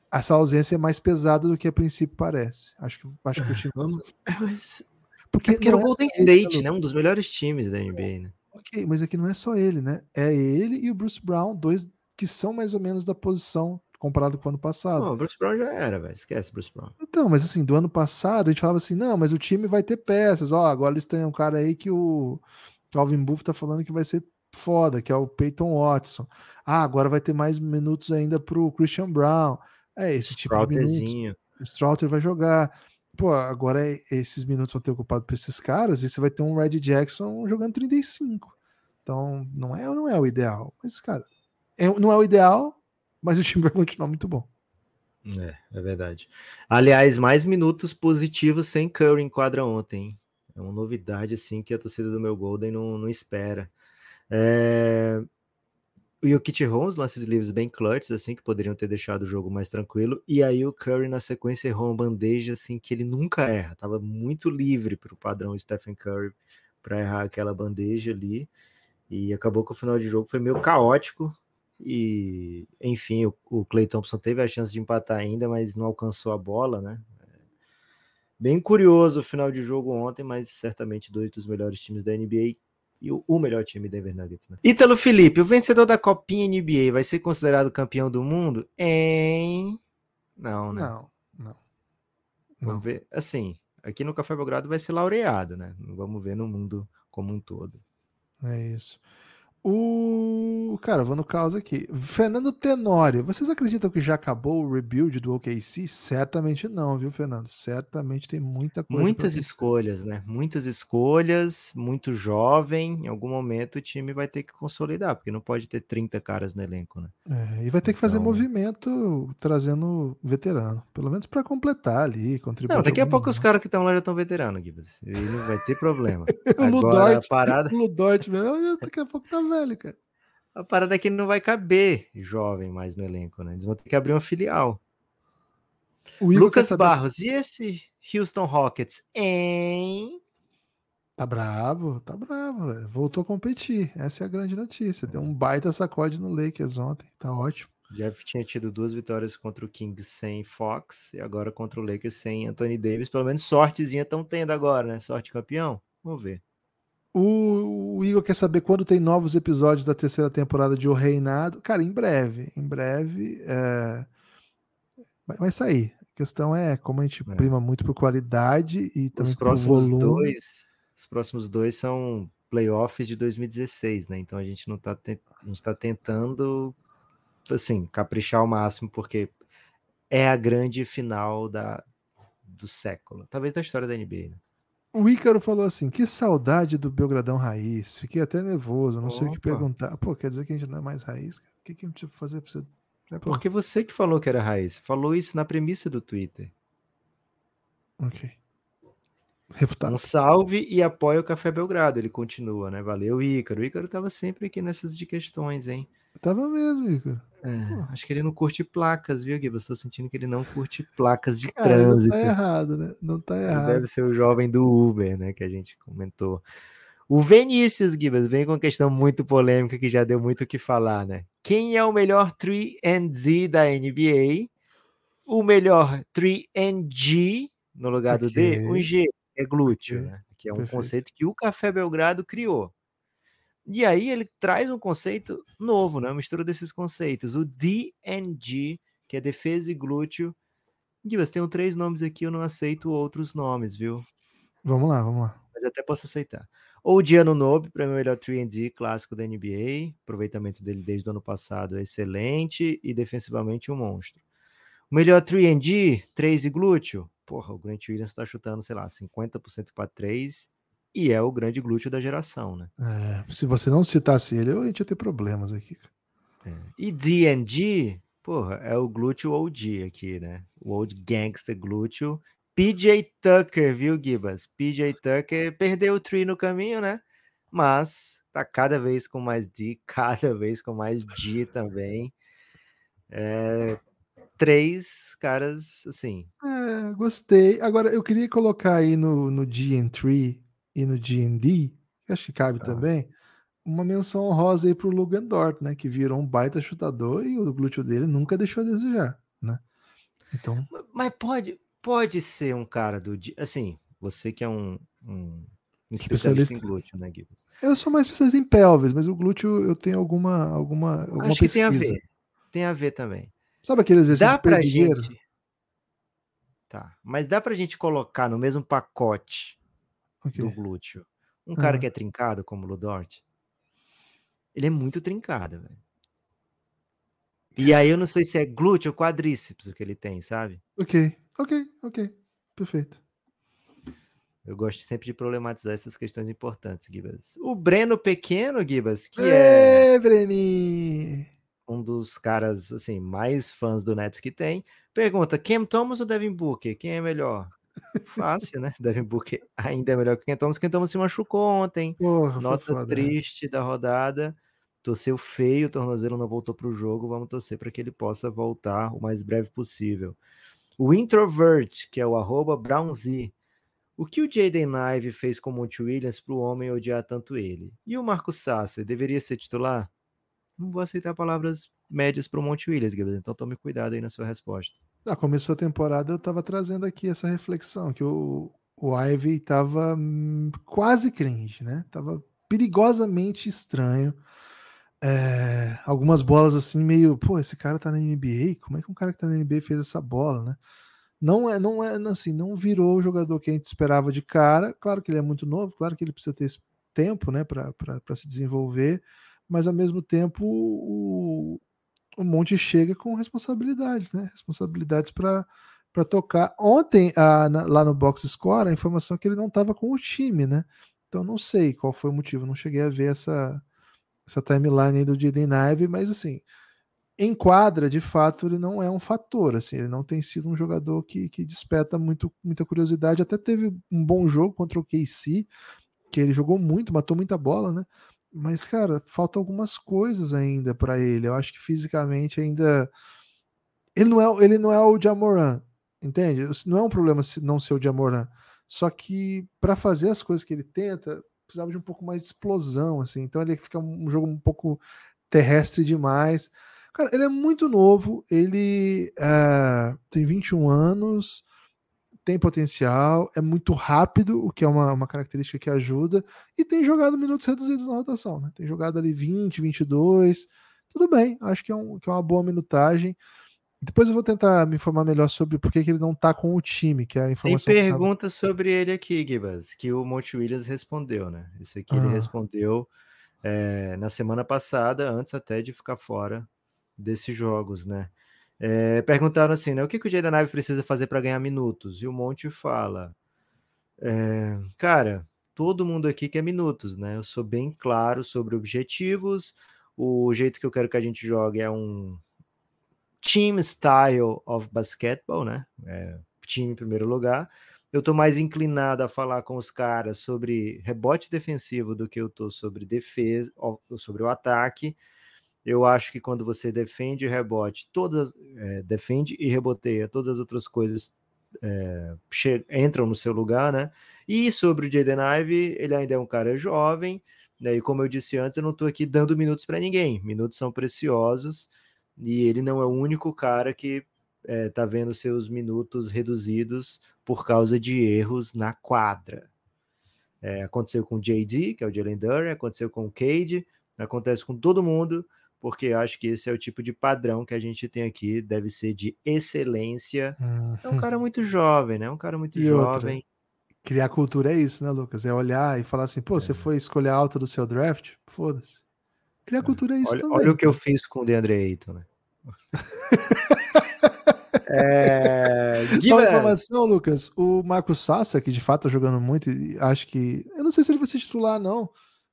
Essa ausência é mais pesada do que a princípio parece. Acho que, acho que o time. Vamos... Mas... Porque, Porque era o é Golden State, né? Um dos melhores times da NBA, né? Ok, mas aqui não é só ele, né? É ele e o Bruce Brown, dois que são mais ou menos da posição comparado com o ano passado. Não, o Bruce Brown já era, velho. Esquece Bruce Brown. Então, mas assim, do ano passado a gente falava assim: não, mas o time vai ter peças. Ó, agora eles têm um cara aí que o Calvin Buff tá falando que vai ser foda, que é o Peyton Watson. Ah, agora vai ter mais minutos ainda pro Christian Brown. É, esse tipo de minutos. O Strouter vai jogar. Pô, agora é, esses minutos vão ter ocupado por esses caras e você vai ter um Red Jackson jogando 35. Então, não é, não é o ideal. Mas, cara, é, não é o ideal, mas o time vai continuar muito bom. É, é verdade. Aliás, mais minutos positivos sem Curry em quadra ontem. É uma novidade, assim, que a torcida do meu Golden não, não espera. É... E o Kit Holmes, lances livres bem clutches, assim, que poderiam ter deixado o jogo mais tranquilo. E aí o Curry, na sequência, errou uma bandeja, assim, que ele nunca erra. Tava muito livre para o padrão Stephen Curry para errar aquela bandeja ali. E acabou que o final de jogo foi meio caótico. E, enfim, o, o Clay Thompson teve a chance de empatar ainda, mas não alcançou a bola, né? Bem curioso o final de jogo ontem, mas certamente dois dos melhores times da NBA e o, o melhor time Denver Nuggets. Né? Ítalo Felipe, o vencedor da Copinha NBA vai ser considerado campeão do mundo? Em... Não, né? Não, não. Vamos não. ver. Assim, aqui no Café Belgrado vai ser laureado, né? Vamos ver no mundo como um todo. É isso. O. Cara, vou no caos aqui. Fernando Tenório, vocês acreditam que já acabou o rebuild do OKC? Certamente não, viu, Fernando? Certamente tem muita coisa. Muitas escolhas, né? Muitas escolhas, muito jovem. Em algum momento o time vai ter que consolidar, porque não pode ter 30 caras no elenco, né? É, e vai ter que fazer então movimento trazendo veterano. Pelo menos para completar ali, contribuir. Não, daqui a pouco os caras que estão lá já estão veteranos, Gibbs. E não vai ter problema. o Agora, Ludort, a parada... o Ludort mesmo, daqui a pouco tá velho, cara. A parada é que não vai caber jovem mais no elenco, né? Eles vão ter que abrir uma filial. Lucas Barros, e esse Houston Rockets, hein? Tá bravo, tá bravo. Véio. Voltou a competir. Essa é a grande notícia. Deu um baita sacode no Lakers ontem. Tá ótimo. Jeff tinha tido duas vitórias contra o Kings sem Fox e agora contra o Lakers sem Anthony Davis. Pelo menos sortezinha estão tendo agora, né? Sorte campeão. Vamos ver. O, o, Igor quer saber quando tem novos episódios da terceira temporada de O Reinado. Cara, em breve. Em breve. É... Vai, vai, sair. A questão é como a gente é. prima muito por qualidade e também os próximos volume. Dois, os próximos dois são playoffs de 2016, né? Então a gente não tá, te... a gente tá tentando assim, caprichar ao máximo, porque é a grande final da, do século. Talvez da história da NBA, né? O Ícaro falou assim: que saudade do Belgradão Raiz. Fiquei até nervoso, não Opa. sei o que perguntar. Pô, quer dizer que a gente não é mais raiz? O que, que a gente precisa fazer pra você. É porque você que falou que era raiz. Falou isso na premissa do Twitter. Ok. Refutado. Um salve e apoia o Café Belgrado. Ele continua, né? Valeu, Ícaro. O Ícaro tava sempre aqui nessas de questões, hein? Tava mesmo, Ícaro. É, acho que ele não curte placas, viu, Gui? Estou sentindo que ele não curte placas de Cara, trânsito. Não tá errado, né? Não tá errado. Ele deve ser o jovem do Uber, né? Que a gente comentou. O Vinícius Gibas vem com uma questão muito polêmica que já deu muito o que falar, né? Quem é o melhor 3Z da NBA? O melhor 3G no lugar do okay. D? Um G é glúteo, okay. né? Que é um Perfeito. conceito que o Café Belgrado criou. E aí ele traz um conceito novo, né? Uma mistura desses conceitos. O DNG, que é defesa e glúteo. Divas, tem três nomes aqui, eu não aceito outros nomes, viu? Vamos lá, vamos lá. Mas até posso aceitar. Ou Diano Nobe, para o melhor 3D clássico da NBA. Aproveitamento dele desde o ano passado é excelente e defensivamente um monstro. O melhor 3D, 3 e glúteo. Porra, o Grant Williams está chutando, sei lá, 50% para 3 e é o grande glúteo da geração, né? É, se você não citasse ele, a gente ia ter problemas aqui. É. E DNG, porra, é o glúteo OG aqui, né? O Old Gangster glúteo. PJ Tucker, viu, Gibas? PJ Tucker perdeu o tree no caminho, né? Mas tá cada vez com mais D, cada vez com mais G também. É, três caras, assim. É, gostei. Agora, eu queria colocar aí no, no GN3 e no GND, que acho que cabe ah. também, uma menção honrosa aí pro Logan Dort, né? Que virou um baita chutador e o glúteo dele nunca deixou a desejar, né? Então. Mas pode, pode ser um cara do. Assim, você que é um, um especialista, especialista em glúteo, né, Guilherme? Eu sou mais especialista em pelvis, mas o glúteo eu tenho alguma, alguma, alguma Acho pesquisa. que tem a ver. Tem a ver também. Sabe aquele exercício dá pra gente... Tá, mas dá pra gente colocar no mesmo pacote okay. do glúteo um cara uhum. que é trincado como o Ludort? Ele é muito trincado, velho. E aí eu não sei se é glúteo ou quadríceps o que ele tem, sabe? Ok, ok, ok. Perfeito. Eu gosto sempre de problematizar essas questões importantes, Gibas. O Breno Pequeno, Gibas, que é. Ê, Breni! um dos caras assim mais fãs do Nets que tem, pergunta: Cam Thomas ou Devin Booker? Quem é melhor? Fácil, né? Devin Booker ainda é melhor que Cam Thomas. Cam Thomas se machucou ontem. Porra, Nota triste da rodada. Torceu feio, o tornozelo não voltou para o jogo. Vamos torcer para que ele possa voltar o mais breve possível. O Introvert, que é o arroba BrownZ. O que o Jaden Ive fez com o Monte Williams para o homem odiar tanto ele? E o Marcos Sasser, deveria ser titular? não vou aceitar palavras médias para o Monte Williams, Gabriel. Então tome cuidado aí na sua resposta. Ah, começou a temporada, eu estava trazendo aqui essa reflexão, que o, o Ivy estava hum, quase cringe, né? Tava perigosamente estranho. É, algumas bolas assim, meio, pô, esse cara tá na NBA, como é que um cara que tá na NBA fez essa bola, né? Não é, não é assim, não virou o jogador que a gente esperava de cara. Claro que ele é muito novo, claro que ele precisa ter esse tempo, né, para se desenvolver mas ao mesmo tempo o, o Monte chega com responsabilidades, né? Responsabilidades para para tocar. Ontem, a, na, lá no box score, a informação é que ele não estava com o time, né? Então não sei qual foi o motivo, não cheguei a ver essa, essa timeline aí do Jaden Ive, mas assim, em quadra, de fato, ele não é um fator, assim, ele não tem sido um jogador que, que desperta muito, muita curiosidade, até teve um bom jogo contra o KC, que ele jogou muito, matou muita bola, né? Mas, cara, falta algumas coisas ainda para ele. Eu acho que fisicamente ainda. Ele não é, ele não é o Jamoran, entende? Não é um problema não ser o Jamoran. Só que para fazer as coisas que ele tenta, precisava de um pouco mais de explosão, assim. Então ele fica um jogo um pouco terrestre demais. Cara, ele é muito novo, ele uh, tem 21 anos, tem potencial, é muito rápido, o que é uma, uma característica que ajuda, e tem jogado minutos reduzidos na rotação, né? Tem jogado ali 20, 22, tudo bem, acho que é, um, que é uma boa minutagem. Depois eu vou tentar me informar melhor sobre por que, que ele não tá com o time, que é a informação. Tem pergunta tava... sobre ele aqui, Gibas, que o Monte Williams respondeu, né? Esse aqui ah. ele respondeu é, na semana passada, antes até de ficar fora desses jogos, né? É, perguntaram assim, né? O que, que o Jaden Ive precisa fazer para ganhar minutos? E o Monte fala, é, cara, todo mundo aqui quer minutos, né? Eu sou bem claro sobre objetivos. O jeito que eu quero que a gente jogue é um team style of basketball, né? É, time em primeiro lugar. Eu tô mais inclinado a falar com os caras sobre rebote defensivo do que eu tô sobre defesa, sobre o ataque. Eu acho que quando você defende e rebote, todas é, defende e reboteia, todas as outras coisas é, entram no seu lugar, né? E sobre o Jaden Ive, ele ainda é um cara jovem, né? E como eu disse antes, eu não estou aqui dando minutos para ninguém. Minutos são preciosos e ele não é o único cara que está é, vendo seus minutos reduzidos por causa de erros na quadra. É, aconteceu com o JD, que é o Jalen Durant, aconteceu com o Cade, acontece com todo mundo porque acho que esse é o tipo de padrão que a gente tem aqui, deve ser de excelência. Uhum. É um cara muito jovem, né? É um cara muito e jovem. Outra, criar cultura é isso, né, Lucas? É olhar e falar assim, pô, é. você foi escolher alto do seu draft? Foda-se. Criar é. cultura é isso olha, também. Olha o que eu fiz com o DeAndre Ayton, né? É... Só uma informação, Lucas. O Marco Sassa, que de fato tá jogando muito, acho que. Eu não sei se ele vai ser titular, não.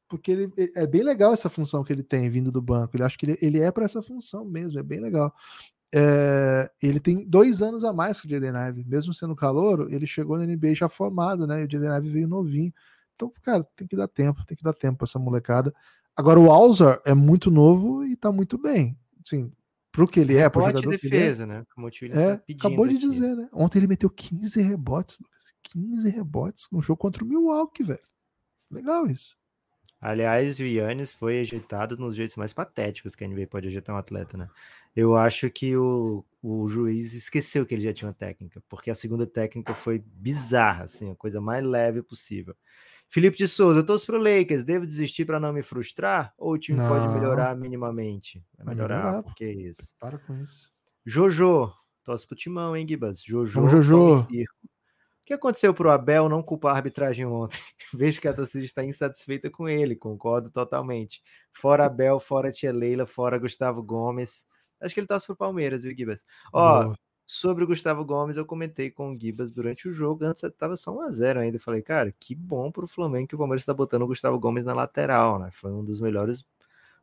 Porque ele, é bem legal essa função que ele tem vindo do banco. Ele acho que ele, ele é para essa função mesmo, é bem legal. É, ele tem dois anos a mais que o Jaden Ive, mesmo sendo calor, ele chegou na NBA já formado, né? E o Jaden Ive veio novinho. Então, cara, tem que dar tempo, tem que dar tempo para essa molecada. Agora, o Alzar é muito novo e tá muito bem. Sim, pro que ele é, pro jogador de defesa, é, né? Como o é, tá acabou de aqui. dizer, né? Ontem ele meteu 15 rebotes, 15 rebotes no jogo contra o Milwaukee, velho. Legal isso. Aliás, o Yannis foi ajeitado nos jeitos mais patéticos que a NBA pode ajeitar um atleta, né? Eu acho que o, o juiz esqueceu que ele já tinha uma técnica, porque a segunda técnica foi bizarra, assim, a coisa mais leve possível. Felipe de Souza, eu torço pro Lakers, devo desistir para não me frustrar? Ou o time não. pode melhorar minimamente? Vai melhorar, melhorar, porque é isso. Para com isso. Jojo, torço pro timão, hein, Gibas? Jojo, Vamos, Jojo. O que aconteceu pro Abel não culpar a arbitragem ontem? Vejo que a torcida está insatisfeita com ele, concordo totalmente. Fora Abel, fora Tia Leila, fora Gustavo Gomes. Acho que ele torce pro Palmeiras, viu, Gibas? Ó. Sobre o Gustavo Gomes, eu comentei com o Gibas durante o jogo, antes estava só 1x0 ainda. Eu falei, cara, que bom para o Flamengo que o Palmeiras está botando o Gustavo Gomes na lateral, né? Foi um dos melhores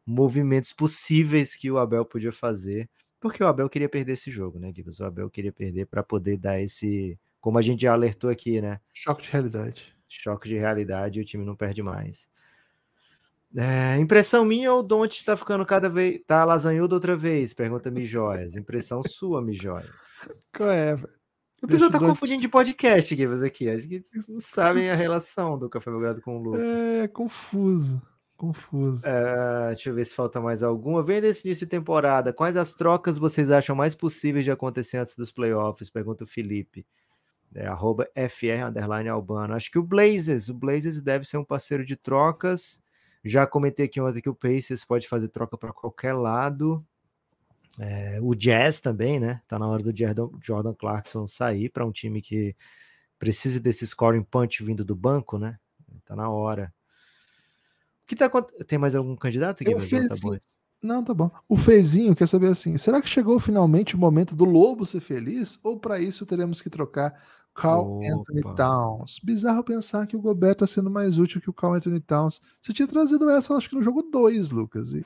movimentos possíveis que o Abel podia fazer, porque o Abel queria perder esse jogo, né, Gibas? O Abel queria perder para poder dar esse, como a gente já alertou aqui, né? Choque de realidade. Choque de realidade e o time não perde mais. É, impressão minha ou o Don't está ficando cada vez. Tá lasanhudo outra vez? Pergunta Mijóias. Impressão sua, Mijóias. Qual é, velho? O pessoal tá confundindo de podcast, Givas, aqui. Acho que não sabem a relação do Café Belgrado com o Lucas. É, confuso. Confuso. É, deixa eu ver se falta mais alguma. Vem desse início de temporada. Quais as trocas vocês acham mais possíveis de acontecer antes dos playoffs? Pergunta o Felipe. É, arroba FR underline Albano. Acho que o Blazers. O Blazers deve ser um parceiro de trocas. Já comentei aqui ontem que o Pacers pode fazer troca para qualquer lado. É, o Jazz também, né? Tá na hora do Jordan Clarkson sair para um time que precisa desse scoring punch vindo do banco, né? Tá na hora. O que tá Tem mais algum candidato aqui? Fiz, tá bom. Não, tá bom. O Fezinho quer saber assim: será que chegou finalmente o momento do Lobo ser feliz? Ou para isso teremos que trocar Carl Opa. Anthony Towns. Bizarro pensar que o Gobert está sendo mais útil que o Carl Anthony Towns. Você tinha trazido essa, acho que no jogo 2, Lucas. E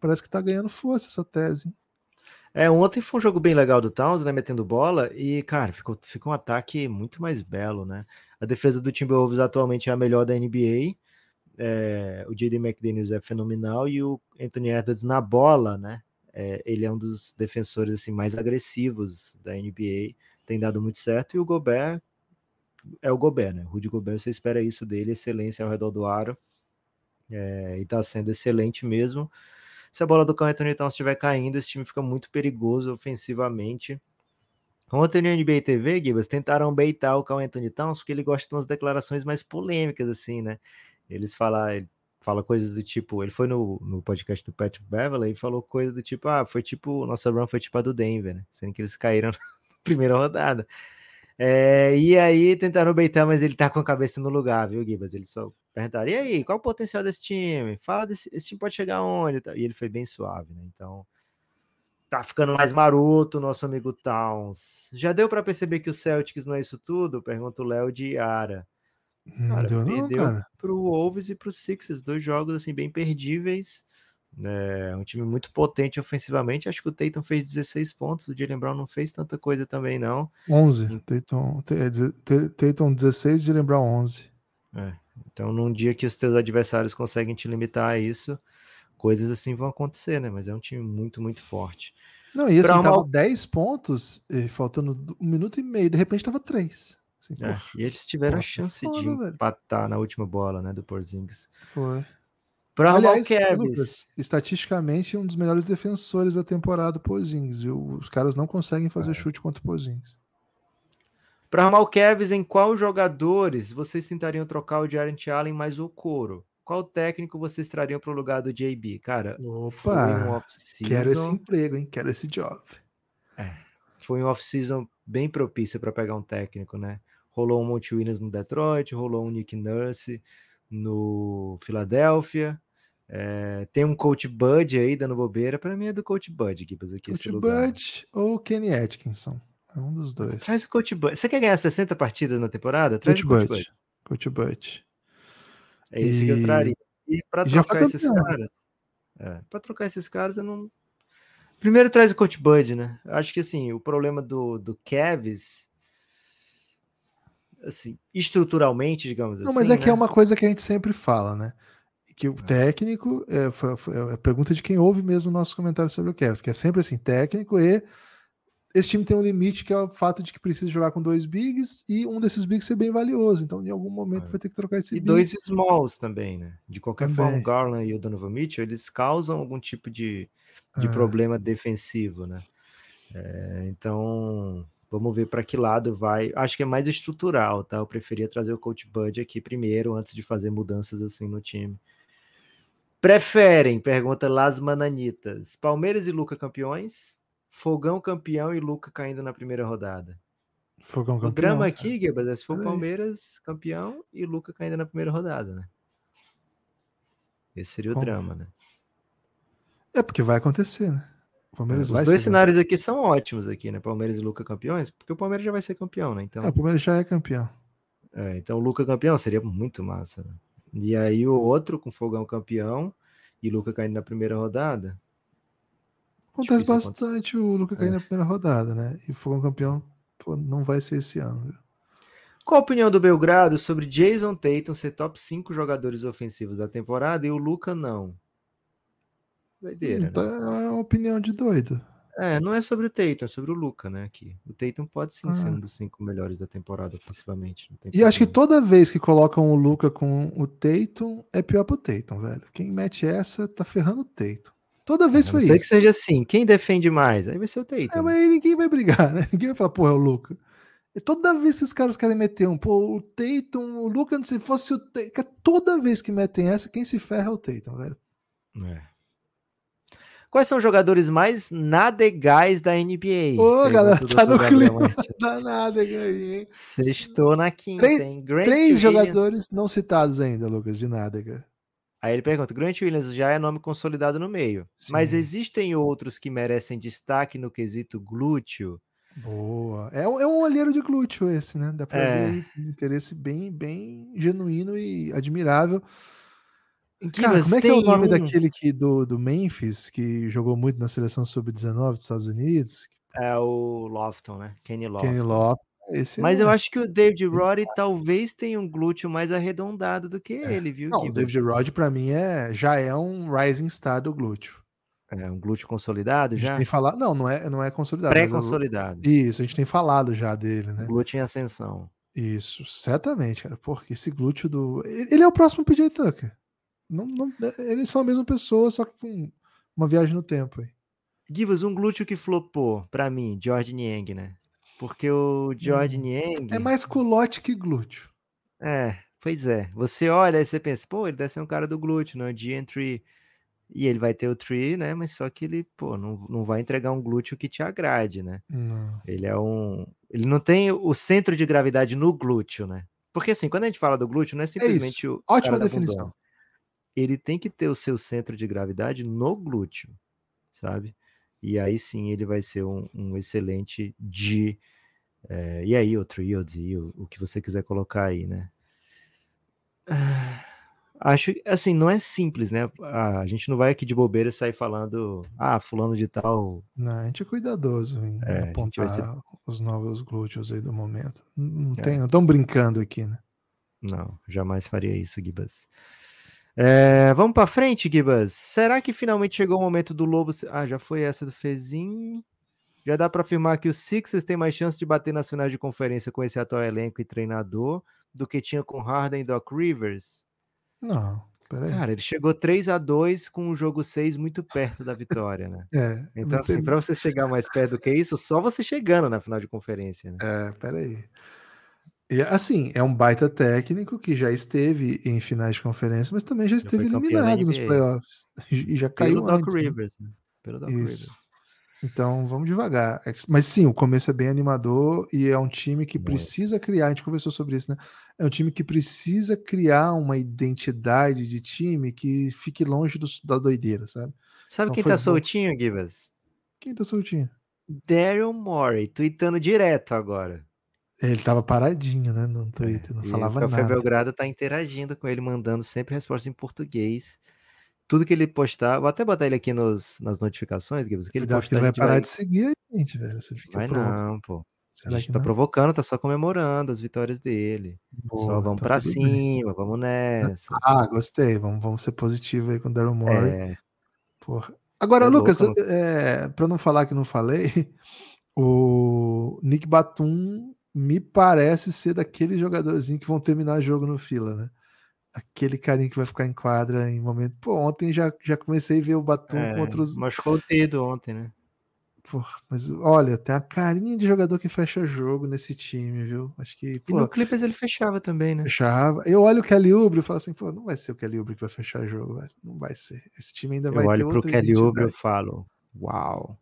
parece que está ganhando força essa tese. É, ontem foi um jogo bem legal do Towns, né? Metendo bola. E, cara, ficou, ficou um ataque muito mais belo, né? A defesa do Timberwolves atualmente é a melhor da NBA. É, o J.D. McDaniels é fenomenal e o Anthony Edwards na bola, né? É, ele é um dos defensores assim mais agressivos da NBA tem dado muito certo, e o Gobert é o Gobert, né? Rudy Gobert, você espera isso dele, excelência ao redor do aro, é, e tá sendo excelente mesmo. Se a bola do Carl Anthony Towns estiver caindo, esse time fica muito perigoso ofensivamente. Ontem no NBA TV, Gibas, tentaram beitar o Carl Anthony Towns porque ele gosta de umas declarações mais polêmicas, assim, né? Eles falam, fala coisas do tipo, ele foi no, no podcast do Patrick Beverly e falou coisas do tipo, ah, foi tipo, nossa run foi tipo a do Denver, né? Sendo que eles caíram primeira rodada. É, e aí tentaram beitar, mas ele tá com a cabeça no lugar, viu, Gibas? Ele só perguntaram: e aí, qual o potencial desse time? Fala desse esse time pode chegar onde? E ele foi bem suave, né? Então tá ficando mais maroto, nosso amigo Towns. Já deu para perceber que o Celtics não é isso tudo? Pergunta o Léo de Cara, deu perdeu não, cara. pro Wolves e pro Sixers, dois jogos assim bem perdíveis. É um time muito potente ofensivamente. Acho que o Tatum fez 16 pontos, o Jalen Brown não fez tanta coisa também, não. 11. Tatum, Tatum 16, Jalen Brown 11. É, então, num dia que os teus adversários conseguem te limitar a isso, coisas assim vão acontecer, né? Mas é um time muito, muito forte. Não, e assim, pra tava 10 pontos, faltando um minuto e meio, de repente tava 3. Assim, é, e eles tiveram a chance foda, de empatar velho. na última bola, né, do Porzingis. Foi. Para Aliás, Lucas, estatisticamente, um dos melhores defensores da temporada do Porzingis, viu? Os caras não conseguem fazer é. chute contra o Porzingis. Para armar o Kevs, em qual jogadores vocês tentariam trocar o Jarent Allen mais o Coro? Qual técnico vocês trariam para o lugar do JB? Cara, Opa, um quero esse emprego, hein? Quero esse job. É, foi um off-season bem propício para pegar um técnico, né? Rolou um Monte Williams no Detroit, rolou um Nick Nurse no Philadelphia, é, tem um coach Bud aí dando bobeira. Para mim é do coach Bud, aqui coach Bud ou Kenny Atkinson. É um dos dois. Traz o Coach Bud. Você quer ganhar 60 partidas na temporada? Traz Coach o Coach Bud. Coach Bud. É isso e... que eu traria. E pra trocar esses caras. É, pra trocar esses caras, eu não. Primeiro traz o Coach Bud, né? Acho que assim, o problema do, do Kevs assim, estruturalmente, digamos não, assim. Não, mas é né? que é uma coisa que a gente sempre fala, né? Que o é. técnico, é, foi, foi é a pergunta de quem ouve mesmo o nosso comentário sobre o Kevs, que é sempre assim, técnico e esse time tem um limite que é o fato de que precisa jogar com dois bigs e um desses bigs ser bem valioso. Então, em algum momento, é. vai ter que trocar esse E big. dois smalls também, né? De qualquer também. forma, o Garland e o Donovan Mitchell, eles causam algum tipo de, de é. problema defensivo, né? É, então, vamos ver para que lado vai. Acho que é mais estrutural, tá? Eu preferia trazer o Coach Bud aqui primeiro, antes de fazer mudanças assim no time. Preferem, pergunta Las Mananitas, Palmeiras e Luca campeões? Fogão campeão e Luca caindo na primeira rodada. Fogão campeão. O drama aqui, Guebas, é se for Palmeiras campeão e Luca caindo na primeira rodada, né? Esse seria o Como? drama, né? É porque vai acontecer, né? Palmeiras é, Os dois cenários campeão. aqui são ótimos aqui, né? Palmeiras e Luca campeões, porque o Palmeiras já vai ser campeão, né? Então. É, o Palmeiras já é campeão. É, então o Luca campeão seria muito massa. Né? E aí o outro com Fogão campeão e Luca caindo na primeira rodada, Acontece bastante o Luca cair é. na primeira rodada, né? E um campeão, pô, não vai ser esse ano. Viu? Qual a opinião do Belgrado sobre Jason Tatum ser top 5 jogadores ofensivos da temporada e o Luca não? Doideira. Então, né? É uma opinião de doido. É, não é sobre o Tatum, é sobre o Luca, né? Aqui. O Tatum pode sim ah. ser um dos cinco melhores da temporada ofensivamente. e acho que toda vez que colocam o Luca com o Tatum, é pior pro Tatum, velho. Quem mete essa tá ferrando o Tatum. Toda vez foi isso. Sei que seja assim. Quem defende mais? Aí vai ser o Tatum. É, mas aí ninguém vai brigar, né? Ninguém vai falar, pô, é o Luca. E toda vez que os caras querem meter um, pô, o Tatum, o Luca, se fosse o Tatum. Toda vez que metem essa, quem se ferra é o Tatum, velho. É. Quais são os jogadores mais nadegais da NBA? Ô, galera, tá no clima da nádega aí, hein? Sextou na quinta, três, hein? três jogadores não citados ainda, Lucas, de nádega. Aí ele pergunta: Grant Williams já é nome consolidado no meio, Sim. mas existem outros que merecem destaque no quesito glúteo? Boa. É, é um olheiro de glúteo esse, né? Dá pra é. ver um interesse bem, bem genuíno e admirável. Cara, como é que é o nome um... daquele que, do, do Memphis, que jogou muito na seleção sub-19 dos Estados Unidos? É o Lofton, né? Kenny Lofton. Kenny Lofton. Esse Mas é... eu acho que o David Roddy talvez tenha um glúteo mais arredondado do que é. ele, viu? Não, o David Roddy para mim é já é um rising star do glúteo. É um glúteo consolidado já? A gente tem falado, não, não é, não é consolidado. Pré-consolidado. Isso, a gente tem falado já dele, né? Glúteo em ascensão. Isso, certamente, cara. Porque esse glúteo do. Ele é o próximo PJ Tucker. Não, não, eles são a mesma pessoa, só que com uma viagem no tempo aí. Givas, um glúteo que flopou, para mim, George Niang, né? Porque o George hum. Niang. É mais culote que glúteo. É, pois é. Você olha e você pensa, pô, ele deve ser um cara do glúteo, não é entry E ele vai ter o tree, né? Mas só que ele, pô, não, não vai entregar um glúteo que te agrade, né? Não. Ele é um. Ele não tem o centro de gravidade no glúteo, né? Porque assim, quando a gente fala do glúteo, não é, é simplesmente é o. Ótima definição. Ele tem que ter o seu centro de gravidade no glúteo, sabe? E aí sim ele vai ser um, um excelente de. É, e aí, o Triod, e o, o, que você quiser colocar aí, né? Ah, acho assim, não é simples, né? A gente não vai aqui de bobeira sair falando, ah, fulano de tal. Não, a gente é cuidadoso em é, apontar ser... os novos glúteos aí do momento. Não, é. tem, não estão brincando aqui, né? Não, jamais faria isso, Gibas. É, vamos para frente, Gibas. Será que finalmente chegou o momento do Lobo? Ah, já foi essa do Fezin. Já dá para afirmar que os Sixers têm mais chance de bater nas finais de conferência com esse atual elenco e treinador do que tinha com Harden e Doc Rivers? Não, peraí. Cara, ele chegou 3 a 2 com o jogo 6 muito perto da vitória, né? é, então, assim, tem... para você chegar mais perto do que isso, só você chegando na final de conferência, né? É, peraí. E, assim, é um baita técnico que já esteve em finais de conferência, mas também já esteve eliminado nos playoffs. E já caiu Pelo antes, Doc né? Rivers, né? Pelo Doc Isso. Rivers. Então vamos devagar. É mas sim, o começo é bem animador e é um time que precisa criar. A gente conversou sobre isso, né? É um time que precisa criar uma identidade de time que fique longe do, da doideira, sabe? Sabe então, quem tá bom. soltinho, Givas? Quem tá soltinho? Daryl Morey, tweetando direto agora. Ele tava paradinho, né, no Twitter, é, não falava nada. O Café Belgrado tá interagindo com ele, mandando sempre respostas em português. Tudo que ele postar, vou até botar ele aqui nos, nas notificações, Gibbs, que ele postar, que ele vai parar vai... de seguir a gente, velho. Você fica vai não, pô. Será a gente tá não? provocando, tá só comemorando as vitórias dele. Boa, só vamos então pra cima, bem. vamos nessa. Ah, gostei. Vamos, vamos ser positivo aí com o Daryl Morey. É. Porra. Agora, é Lucas, louco, é, pra não falar que não falei, o Nick Batum me parece ser daqueles jogadorzinhos que vão terminar jogo no fila, né? Aquele carinha que vai ficar em quadra em momento. Pô, ontem já, já comecei a ver o Batum é, contra os. Machucou o dedo ontem, né? Porra, mas olha, tem a carinha de jogador que fecha jogo nesse time, viu? Acho que. Pô, e no Clippers ele fechava também, né? Fechava. Eu olho o Kelly Oubre e falo assim, pô, não vai ser o Kelly Oubre que vai fechar jogo, velho. Não vai ser. Esse time ainda eu vai ter. Eu olho pro Kelly Oubre e falo, uau.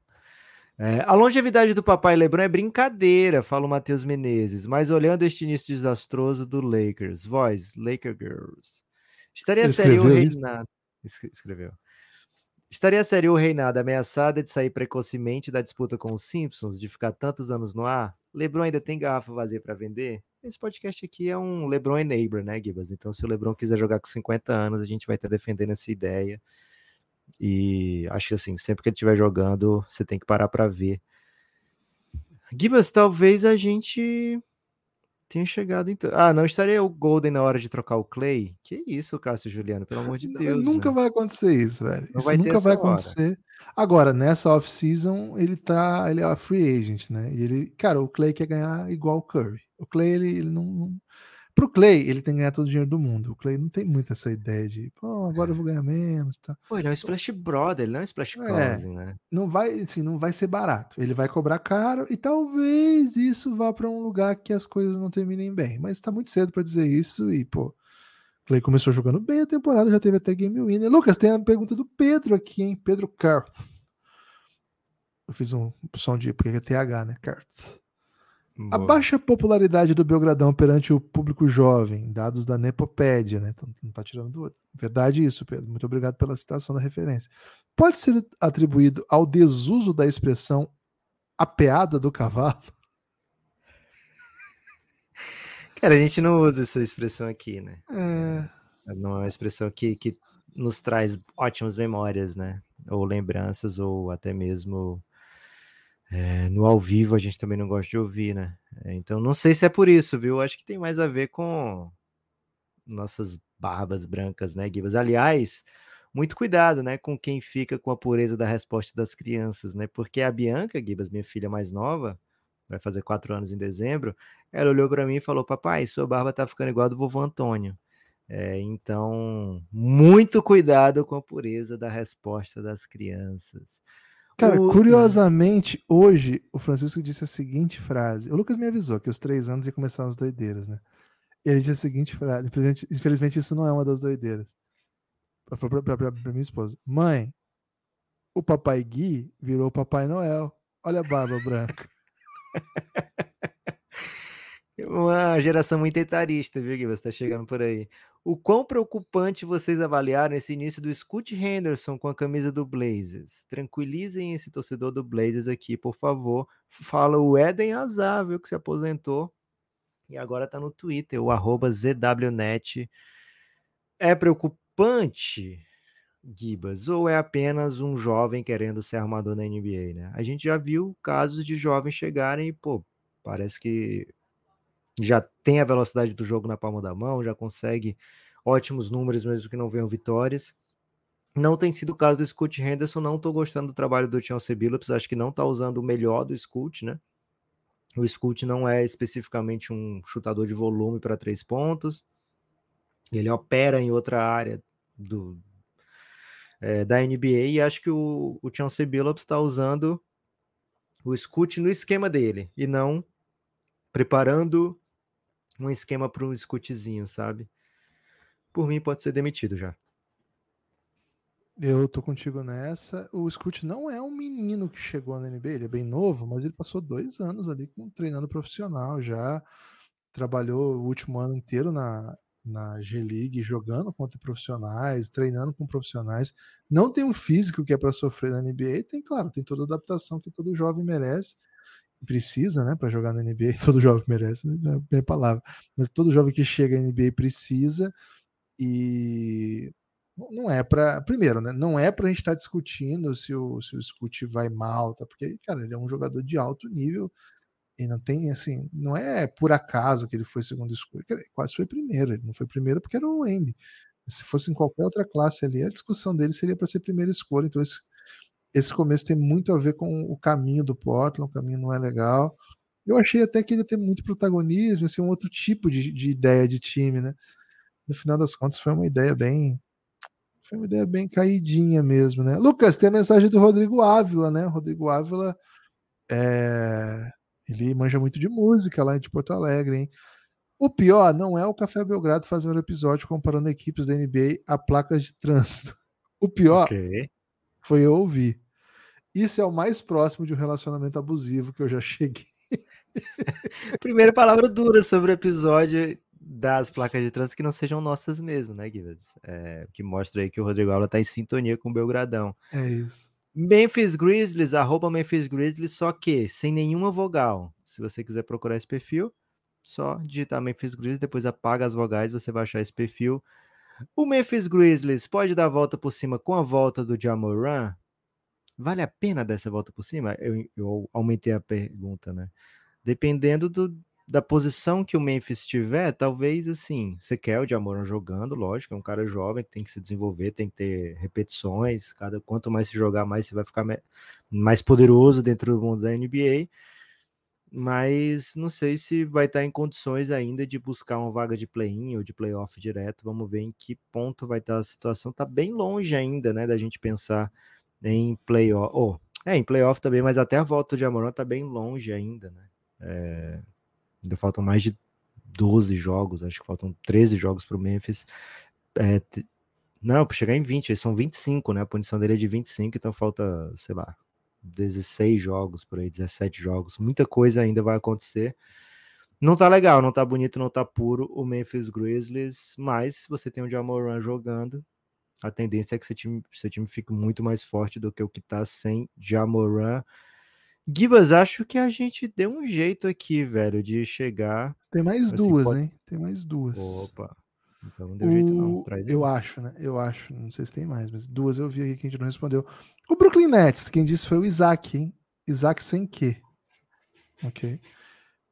É, a longevidade do papai Lebron é brincadeira, fala o Matheus Menezes, mas olhando este início desastroso do Lakers, voz, Laker Girls. Estaria sério o reinado. Escreveu. Estaria sério o reinado ameaçada de sair precocemente da disputa com os Simpsons, de ficar tantos anos no ar? LeBron ainda tem garrafa vazia para vender? Esse podcast aqui é um LeBron enabler, né, Gibas? Então, se o LeBron quiser jogar com 50 anos, a gente vai estar defendendo essa ideia. E acho que assim, sempre que ele estiver jogando, você tem que parar para ver. Gibas, talvez a gente tenha chegado então. Ah, não estaria o Golden na hora de trocar o Clay? Que isso, Cássio Juliano, pelo amor de Deus. Nunca né? vai acontecer isso, velho. Não isso vai nunca vai acontecer. Hora. Agora, nessa off-season, ele tá. Ele é free agent, né? E ele. Cara, o Clay quer ganhar igual o Curry. O Clay, ele, ele não. Pro Clay, ele tem que ganhar todo o dinheiro do mundo. O Clay não tem muito essa ideia de, pô, agora eu vou ganhar menos. Tá. Pô, ele é um Splash Brother, ele não é um Splash Cousin, é, né? Não vai, assim, não vai ser barato. Ele vai cobrar caro e talvez isso vá para um lugar que as coisas não terminem bem. Mas tá muito cedo para dizer isso e, pô, Clay começou jogando bem a temporada, já teve até game winner. Lucas, tem a pergunta do Pedro aqui, hein? Pedro Carr. Eu fiz um som de, porque é TH, né? Carth. Boa. A baixa popularidade do Belgradão perante o público jovem, dados da Nepopédia, né? Então, não está tirando do outro. Verdade isso, Pedro. Muito obrigado pela citação da referência. Pode ser atribuído ao desuso da expressão a peada do cavalo? Cara, a gente não usa essa expressão aqui, né? É... Não é uma expressão que, que nos traz ótimas memórias, né? Ou lembranças, ou até mesmo é, no ao vivo a gente também não gosta de ouvir, né? É, então não sei se é por isso, viu? Acho que tem mais a ver com nossas barbas brancas, né, Gibas? Aliás, muito cuidado, né, com quem fica com a pureza da resposta das crianças, né? Porque a Bianca, Gibas, minha filha mais nova, vai fazer quatro anos em dezembro, ela olhou para mim e falou: Papai, sua barba tá ficando igual a do vovô Antônio. É, então, muito cuidado com a pureza da resposta das crianças. Cara, curiosamente, hoje o Francisco disse a seguinte frase. O Lucas me avisou que os três anos ia começar as doideiras, né? Ele disse a seguinte frase. Infelizmente, isso não é uma das doideiras. Pra, pra, pra, pra minha esposa. Mãe, o papai Gui virou o Papai Noel. Olha a barba branca. Uma geração muito etarista, viu, Gui? Você tá chegando por aí. O quão preocupante vocês avaliaram esse início do Scott Henderson com a camisa do Blazers? Tranquilizem esse torcedor do Blazers aqui, por favor. Fala o Eden Azar, viu, que se aposentou e agora tá no Twitter, o arroba ZWNet. É preocupante, Gibas, ou é apenas um jovem querendo ser armador na NBA, né? A gente já viu casos de jovens chegarem e, pô, parece que já tem a velocidade do jogo na palma da mão, já consegue ótimos números, mesmo que não venham vitórias. Não tem sido o caso do Scoot Henderson, não estou gostando do trabalho do Chelsea Billups, acho que não está usando o melhor do Scoot, né? O Scoot não é especificamente um chutador de volume para três pontos, ele opera em outra área do, é, da NBA e acho que o, o Chelsea Billups está usando o Scoot no esquema dele e não preparando um esquema para um scootzinho, sabe? Por mim, pode ser demitido já. Eu tô contigo nessa. O Scoot não é um menino que chegou na NBA, ele é bem novo, mas ele passou dois anos ali treinando profissional já. Trabalhou o último ano inteiro na, na G-League, jogando contra profissionais, treinando com profissionais. Não tem um físico que é para sofrer na NBA, tem, claro, tem toda a adaptação que todo jovem merece precisa, né, para jogar na NBA, todo jovem merece, né, é minha palavra, mas todo jovem que chega na NBA precisa e não é para primeiro, né, não é para a gente estar tá discutindo se o se o Scoot vai mal, tá? Porque cara, ele é um jogador de alto nível e não tem assim, não é por acaso que ele foi segundo escolha, quase foi primeiro, ele não foi primeiro porque era o Embi. Se fosse em qualquer outra classe ali, a discussão dele seria para ser primeira escolha, então esse esse começo tem muito a ver com o caminho do Portland, o caminho não é legal. Eu achei até que ele tem muito protagonismo, assim, um outro tipo de, de ideia de time, né? No final das contas, foi uma ideia bem. Foi uma ideia bem caidinha mesmo, né? Lucas, tem a mensagem do Rodrigo Ávila, né? Rodrigo Ávila é... ele manja muito de música lá de Porto Alegre, hein? O pior não é o Café Belgrado fazer um episódio comparando equipes da NBA a placas de trânsito. O pior okay foi eu ouvir. Isso é o mais próximo de um relacionamento abusivo que eu já cheguei. Primeira palavra dura sobre o episódio das placas de trânsito que não sejam nossas mesmo, né, Gibbs? É, que mostra aí que o Rodrigo Alba tá em sintonia com o Belgradão. É isso. Memphis Grizzlies, arroba Memphis Grizzlies, só que sem nenhuma vogal. Se você quiser procurar esse perfil, só digitar Memphis Grizzlies, depois apaga as vogais, você vai achar esse perfil. O Memphis Grizzlies pode dar a volta por cima com a volta do Jamoran? Vale a pena dessa volta por cima? Eu, eu aumentei a pergunta, né? Dependendo do, da posição que o Memphis tiver, talvez assim, você quer o Jamoran jogando, lógico, é um cara jovem, tem que se desenvolver, tem que ter repetições, cada quanto mais se jogar, mais você vai ficar mais poderoso dentro do mundo da NBA mas não sei se vai estar em condições ainda de buscar uma vaga de play-in ou de playoff direto. Vamos ver em que ponto vai estar a situação. Está bem longe ainda, né, da gente pensar em playoff. Oh, é, em playoff também, mas até a volta de Amoron está bem longe ainda, né? É, ainda faltam mais de 12 jogos, acho que faltam 13 jogos para o Memphis. É, não, para chegar em 20, são 25, né? A punição dele é de 25, então falta, sei lá, 16 jogos por aí, 17 jogos. Muita coisa ainda vai acontecer. Não tá legal, não tá bonito, não tá puro o Memphis Grizzlies, mas se você tem o Jamoran jogando, a tendência é que seu time, seu time fique muito mais forte do que o que tá sem Jamoran. Gibas, acho que a gente deu um jeito aqui, velho, de chegar. Tem mais assim, duas, pode... hein? Tem mais duas. Opa. Então não deu o... jeito não. eu acho, né? Eu acho. Não sei se tem mais, mas duas eu vi aqui que a gente não respondeu. O Brooklyn Nets, quem disse foi o Isaac, hein? Isaac sem quê? Ok.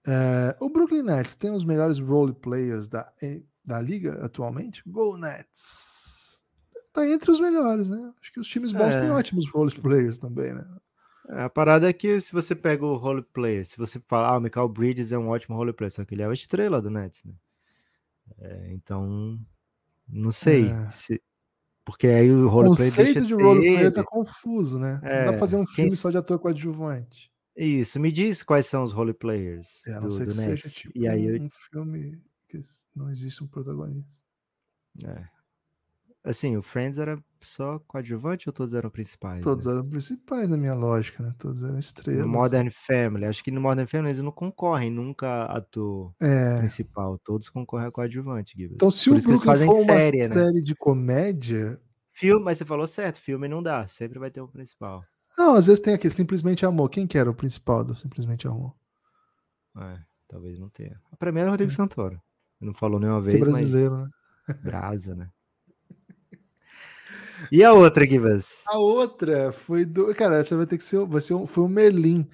É, o Brooklyn Nets tem os melhores role players da, da liga atualmente? Go Nets! Tá entre os melhores, né? Acho que os times bons é. têm ótimos role players também, né? É, a parada é que se você pega o role player, se você falar, ah, o Michael Bridges é um ótimo role player, só que ele é a estrela do Nets, né? É, então, não sei. É. Se, porque aí o roleplay deixa de, de roleplay tá confuso, né? É, não dá pra fazer um filme quem... só de ator coadjuvante. Isso, me diz quais são os roleplayers é, do, do Nets. Tipo e aí um, eu... filme que não existe um protagonista. É. Assim, o Friends era só coadjuvante ou todos eram principais? Todos né? eram principais na minha lógica, né? Todos eram estrelas. No Modern Family, acho que no Modern Family eles não concorrem nunca a ator é. principal, todos concorrem a coadjuvante, Gibbs. Então se Por o Brooklyn for série, uma né? série de comédia... Filme, mas você falou certo, filme não dá, sempre vai ter um principal. Não, às vezes tem aqui, Simplesmente Amor. Quem que era o principal do Simplesmente Amor? É, talvez não tenha. Pra mim era o Rodrigo é. Santoro. Não falou nenhuma vez, que brasileiro, mas... né? Brasa, né? E a outra, Givas? A outra foi do. Cara, essa vai ter que ser. Vai ser um, foi o Merlin.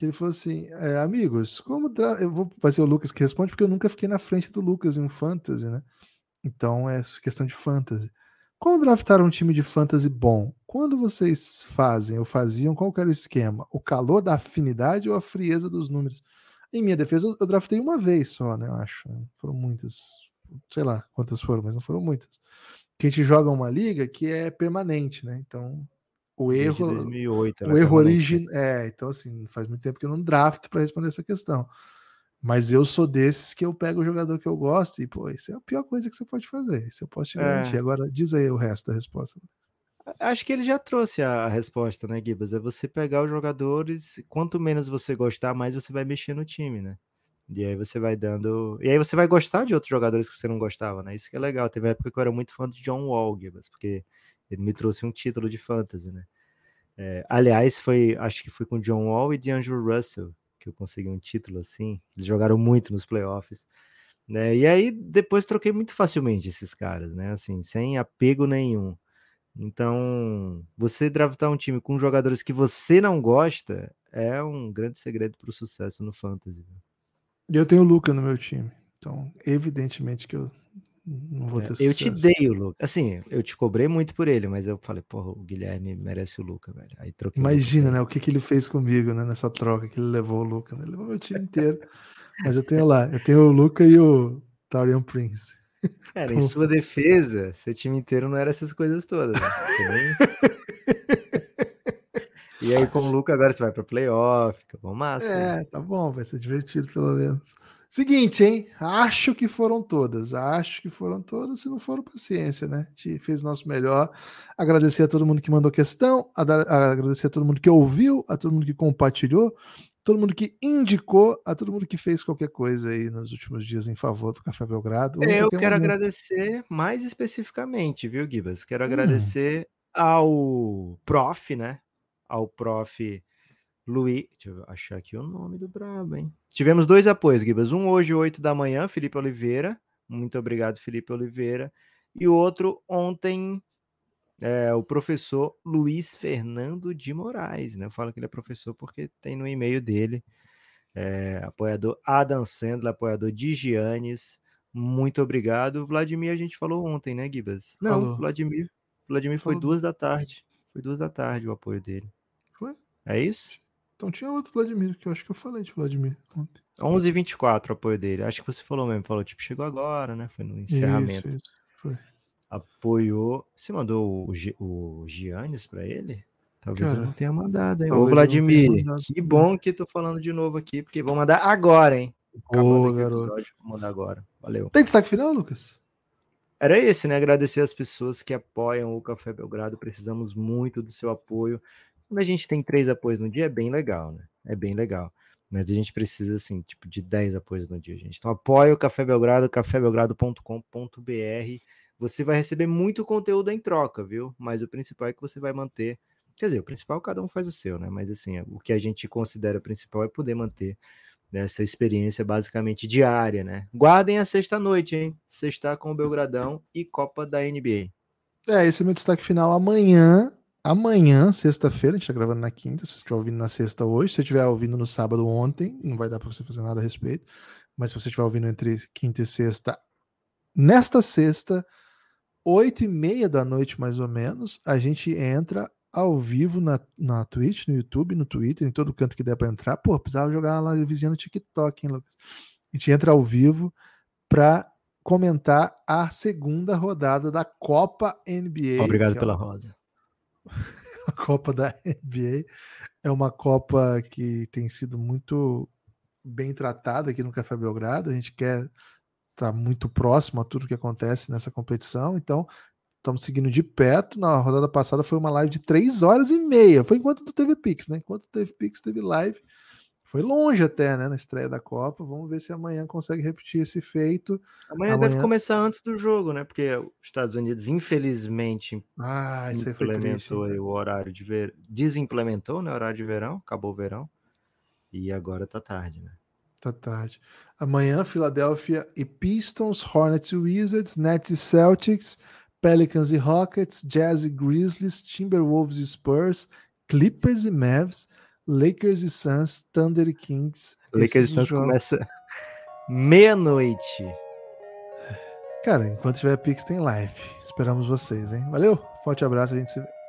Ele falou assim: é, amigos, como. Dra... Eu vou fazer o Lucas que responde, porque eu nunca fiquei na frente do Lucas em um fantasy, né? Então é questão de fantasy. Como draftar um time de fantasy bom? Quando vocês fazem ou faziam, qual era o esquema? O calor da afinidade ou a frieza dos números? Em minha defesa, eu draftei uma vez só, né? Eu acho. Foram muitas. Sei lá quantas foram, mas não foram muitas que a gente joga uma liga que é permanente, né? Então, o erro. 2008, o erro original. É, então, assim, faz muito tempo que eu não draft para responder essa questão. Mas eu sou desses que eu pego o jogador que eu gosto e, pô, isso é a pior coisa que você pode fazer. Isso eu posso te garantir. É. Agora, diz aí o resto da resposta. Acho que ele já trouxe a resposta, né, Gibas? É você pegar os jogadores, quanto menos você gostar, mais você vai mexer no time, né? E aí você vai dando. E aí você vai gostar de outros jogadores que você não gostava, né? Isso que é legal. Teve uma época que eu era muito fã de John Wall, porque ele me trouxe um título de fantasy, né? É, aliás, foi, acho que foi com John Wall e D'Angelo Russell que eu consegui um título assim. Eles jogaram muito nos playoffs. Né? E aí depois troquei muito facilmente esses caras, né? Assim, sem apego nenhum. Então, você draftar um time com jogadores que você não gosta é um grande segredo para o sucesso no fantasy. E eu tenho o Luca no meu time. Então, evidentemente que eu não vou é, ter é, Eu te dei o Luca. Assim, eu te cobrei muito por ele, mas eu falei, porra, o Guilherme merece o Luca, velho. Aí troquei Imagina, o né? O que, que ele fez comigo, né? Nessa troca que ele levou o Luca. Né? Ele levou meu time inteiro. mas eu tenho lá, eu tenho o Luca e o Tarion Prince. Cara, então... em sua defesa, seu time inteiro não era essas coisas todas. Né? E aí, com o Luca, agora você vai para playoff, fica bom massa. É, né? tá bom, vai ser divertido pelo menos. Seguinte, hein? Acho que foram todas. Acho que foram todas. Se não foram, paciência, né? A gente fez o nosso melhor. Agradecer a todo mundo que mandou questão, agradecer a todo mundo que ouviu, a todo mundo que compartilhou, todo mundo que indicou, a todo mundo que fez qualquer coisa aí nos últimos dias em favor do Café Belgrado. Eu quero momento. agradecer mais especificamente, viu, Gibas? Quero hum. agradecer ao prof, né? Ao prof Luiz. Deixa eu achar aqui o nome do brabo, hein? Tivemos dois apoios, Gibas. Um hoje, 8 da manhã, Felipe Oliveira. Muito obrigado, Felipe Oliveira. E o outro ontem, é, o professor Luiz Fernando de Moraes. Né? Eu falo que ele é professor porque tem no e-mail dele. É, apoiador Adam Sandler, apoiador de Giannis. Muito obrigado. Vladimir, a gente falou ontem, né, Gibas? Não, falou. Vladimir. Vladimir foi duas da tarde. Foi duas da tarde o apoio dele. É isso? Então tinha outro Vladimir, que eu acho que eu falei de Vladimir ontem. 11h24 o apoio dele. Acho que você falou mesmo. Falou, tipo, chegou agora, né? Foi no encerramento. Isso, isso. Foi. Apoiou. Você mandou o, G, o Giannis pra ele? Talvez Cara, eu não tenha mandado, hein? Ô, Vladimir, que bom que tô falando de novo aqui, porque vou mandar agora, hein? Ô, garoto. Episódio, vou mandar agora. Valeu. Tem destaque final, Lucas? Era esse, né? Agradecer as pessoas que apoiam o Café Belgrado. Precisamos muito do seu apoio. Quando a gente tem três apoios no dia, é bem legal, né? É bem legal. Mas a gente precisa, assim, tipo, de 10 apoios no dia, gente. Então apoia o Café Belgrado, cafébelgrado.com.br. Você vai receber muito conteúdo em troca, viu? Mas o principal é que você vai manter. Quer dizer, o principal cada um faz o seu, né? Mas assim, o que a gente considera principal é poder manter essa experiência basicamente diária, né? Guardem a sexta-noite, hein? Sexta com o Belgradão e Copa da NBA. É, esse é meu destaque final. Amanhã Amanhã, sexta-feira, a gente tá gravando na quinta, se você estiver ouvindo na sexta hoje, se você estiver ouvindo no sábado ontem, não vai dar para você fazer nada a respeito, mas se você estiver ouvindo entre quinta e sexta, nesta sexta, oito e meia da noite mais ou menos, a gente entra ao vivo na, na Twitch, no YouTube, no Twitter, em todo canto que der para entrar. Pô, precisava jogar lá vizinha no TikTok, hein, Lucas? A gente entra ao vivo para comentar a segunda rodada da Copa NBA. Obrigado é pela rosa. a Copa da NBA é uma Copa que tem sido muito bem tratada aqui no Café Belgrado. A gente quer estar tá muito próximo a tudo que acontece nessa competição, então estamos seguindo de perto. Na rodada passada foi uma live de três horas e meia. Foi enquanto não teve Pix, né? Enquanto teve Pix, teve live. Foi longe até, né, na estreia da Copa. Vamos ver se amanhã consegue repetir esse feito. Amanhã, amanhã... deve começar antes do jogo, né? Porque os Estados Unidos, infelizmente, ah, isso implementou triste, o horário de ver... desimplementou, né, o horário de verão, acabou o verão. E agora tá tarde, né? Tá tarde. Amanhã, Philadelphia e Pistons, Hornets e Wizards, Nets e Celtics, Pelicans e Rockets, Jazz e Grizzlies, Timberwolves e Spurs, Clippers e Mavs, Lakers e Suns, Thunder e Kings. Lakers e Suns começa meia-noite. Cara, enquanto tiver Pix tem live. Esperamos vocês, hein? Valeu, forte abraço, a gente se vê.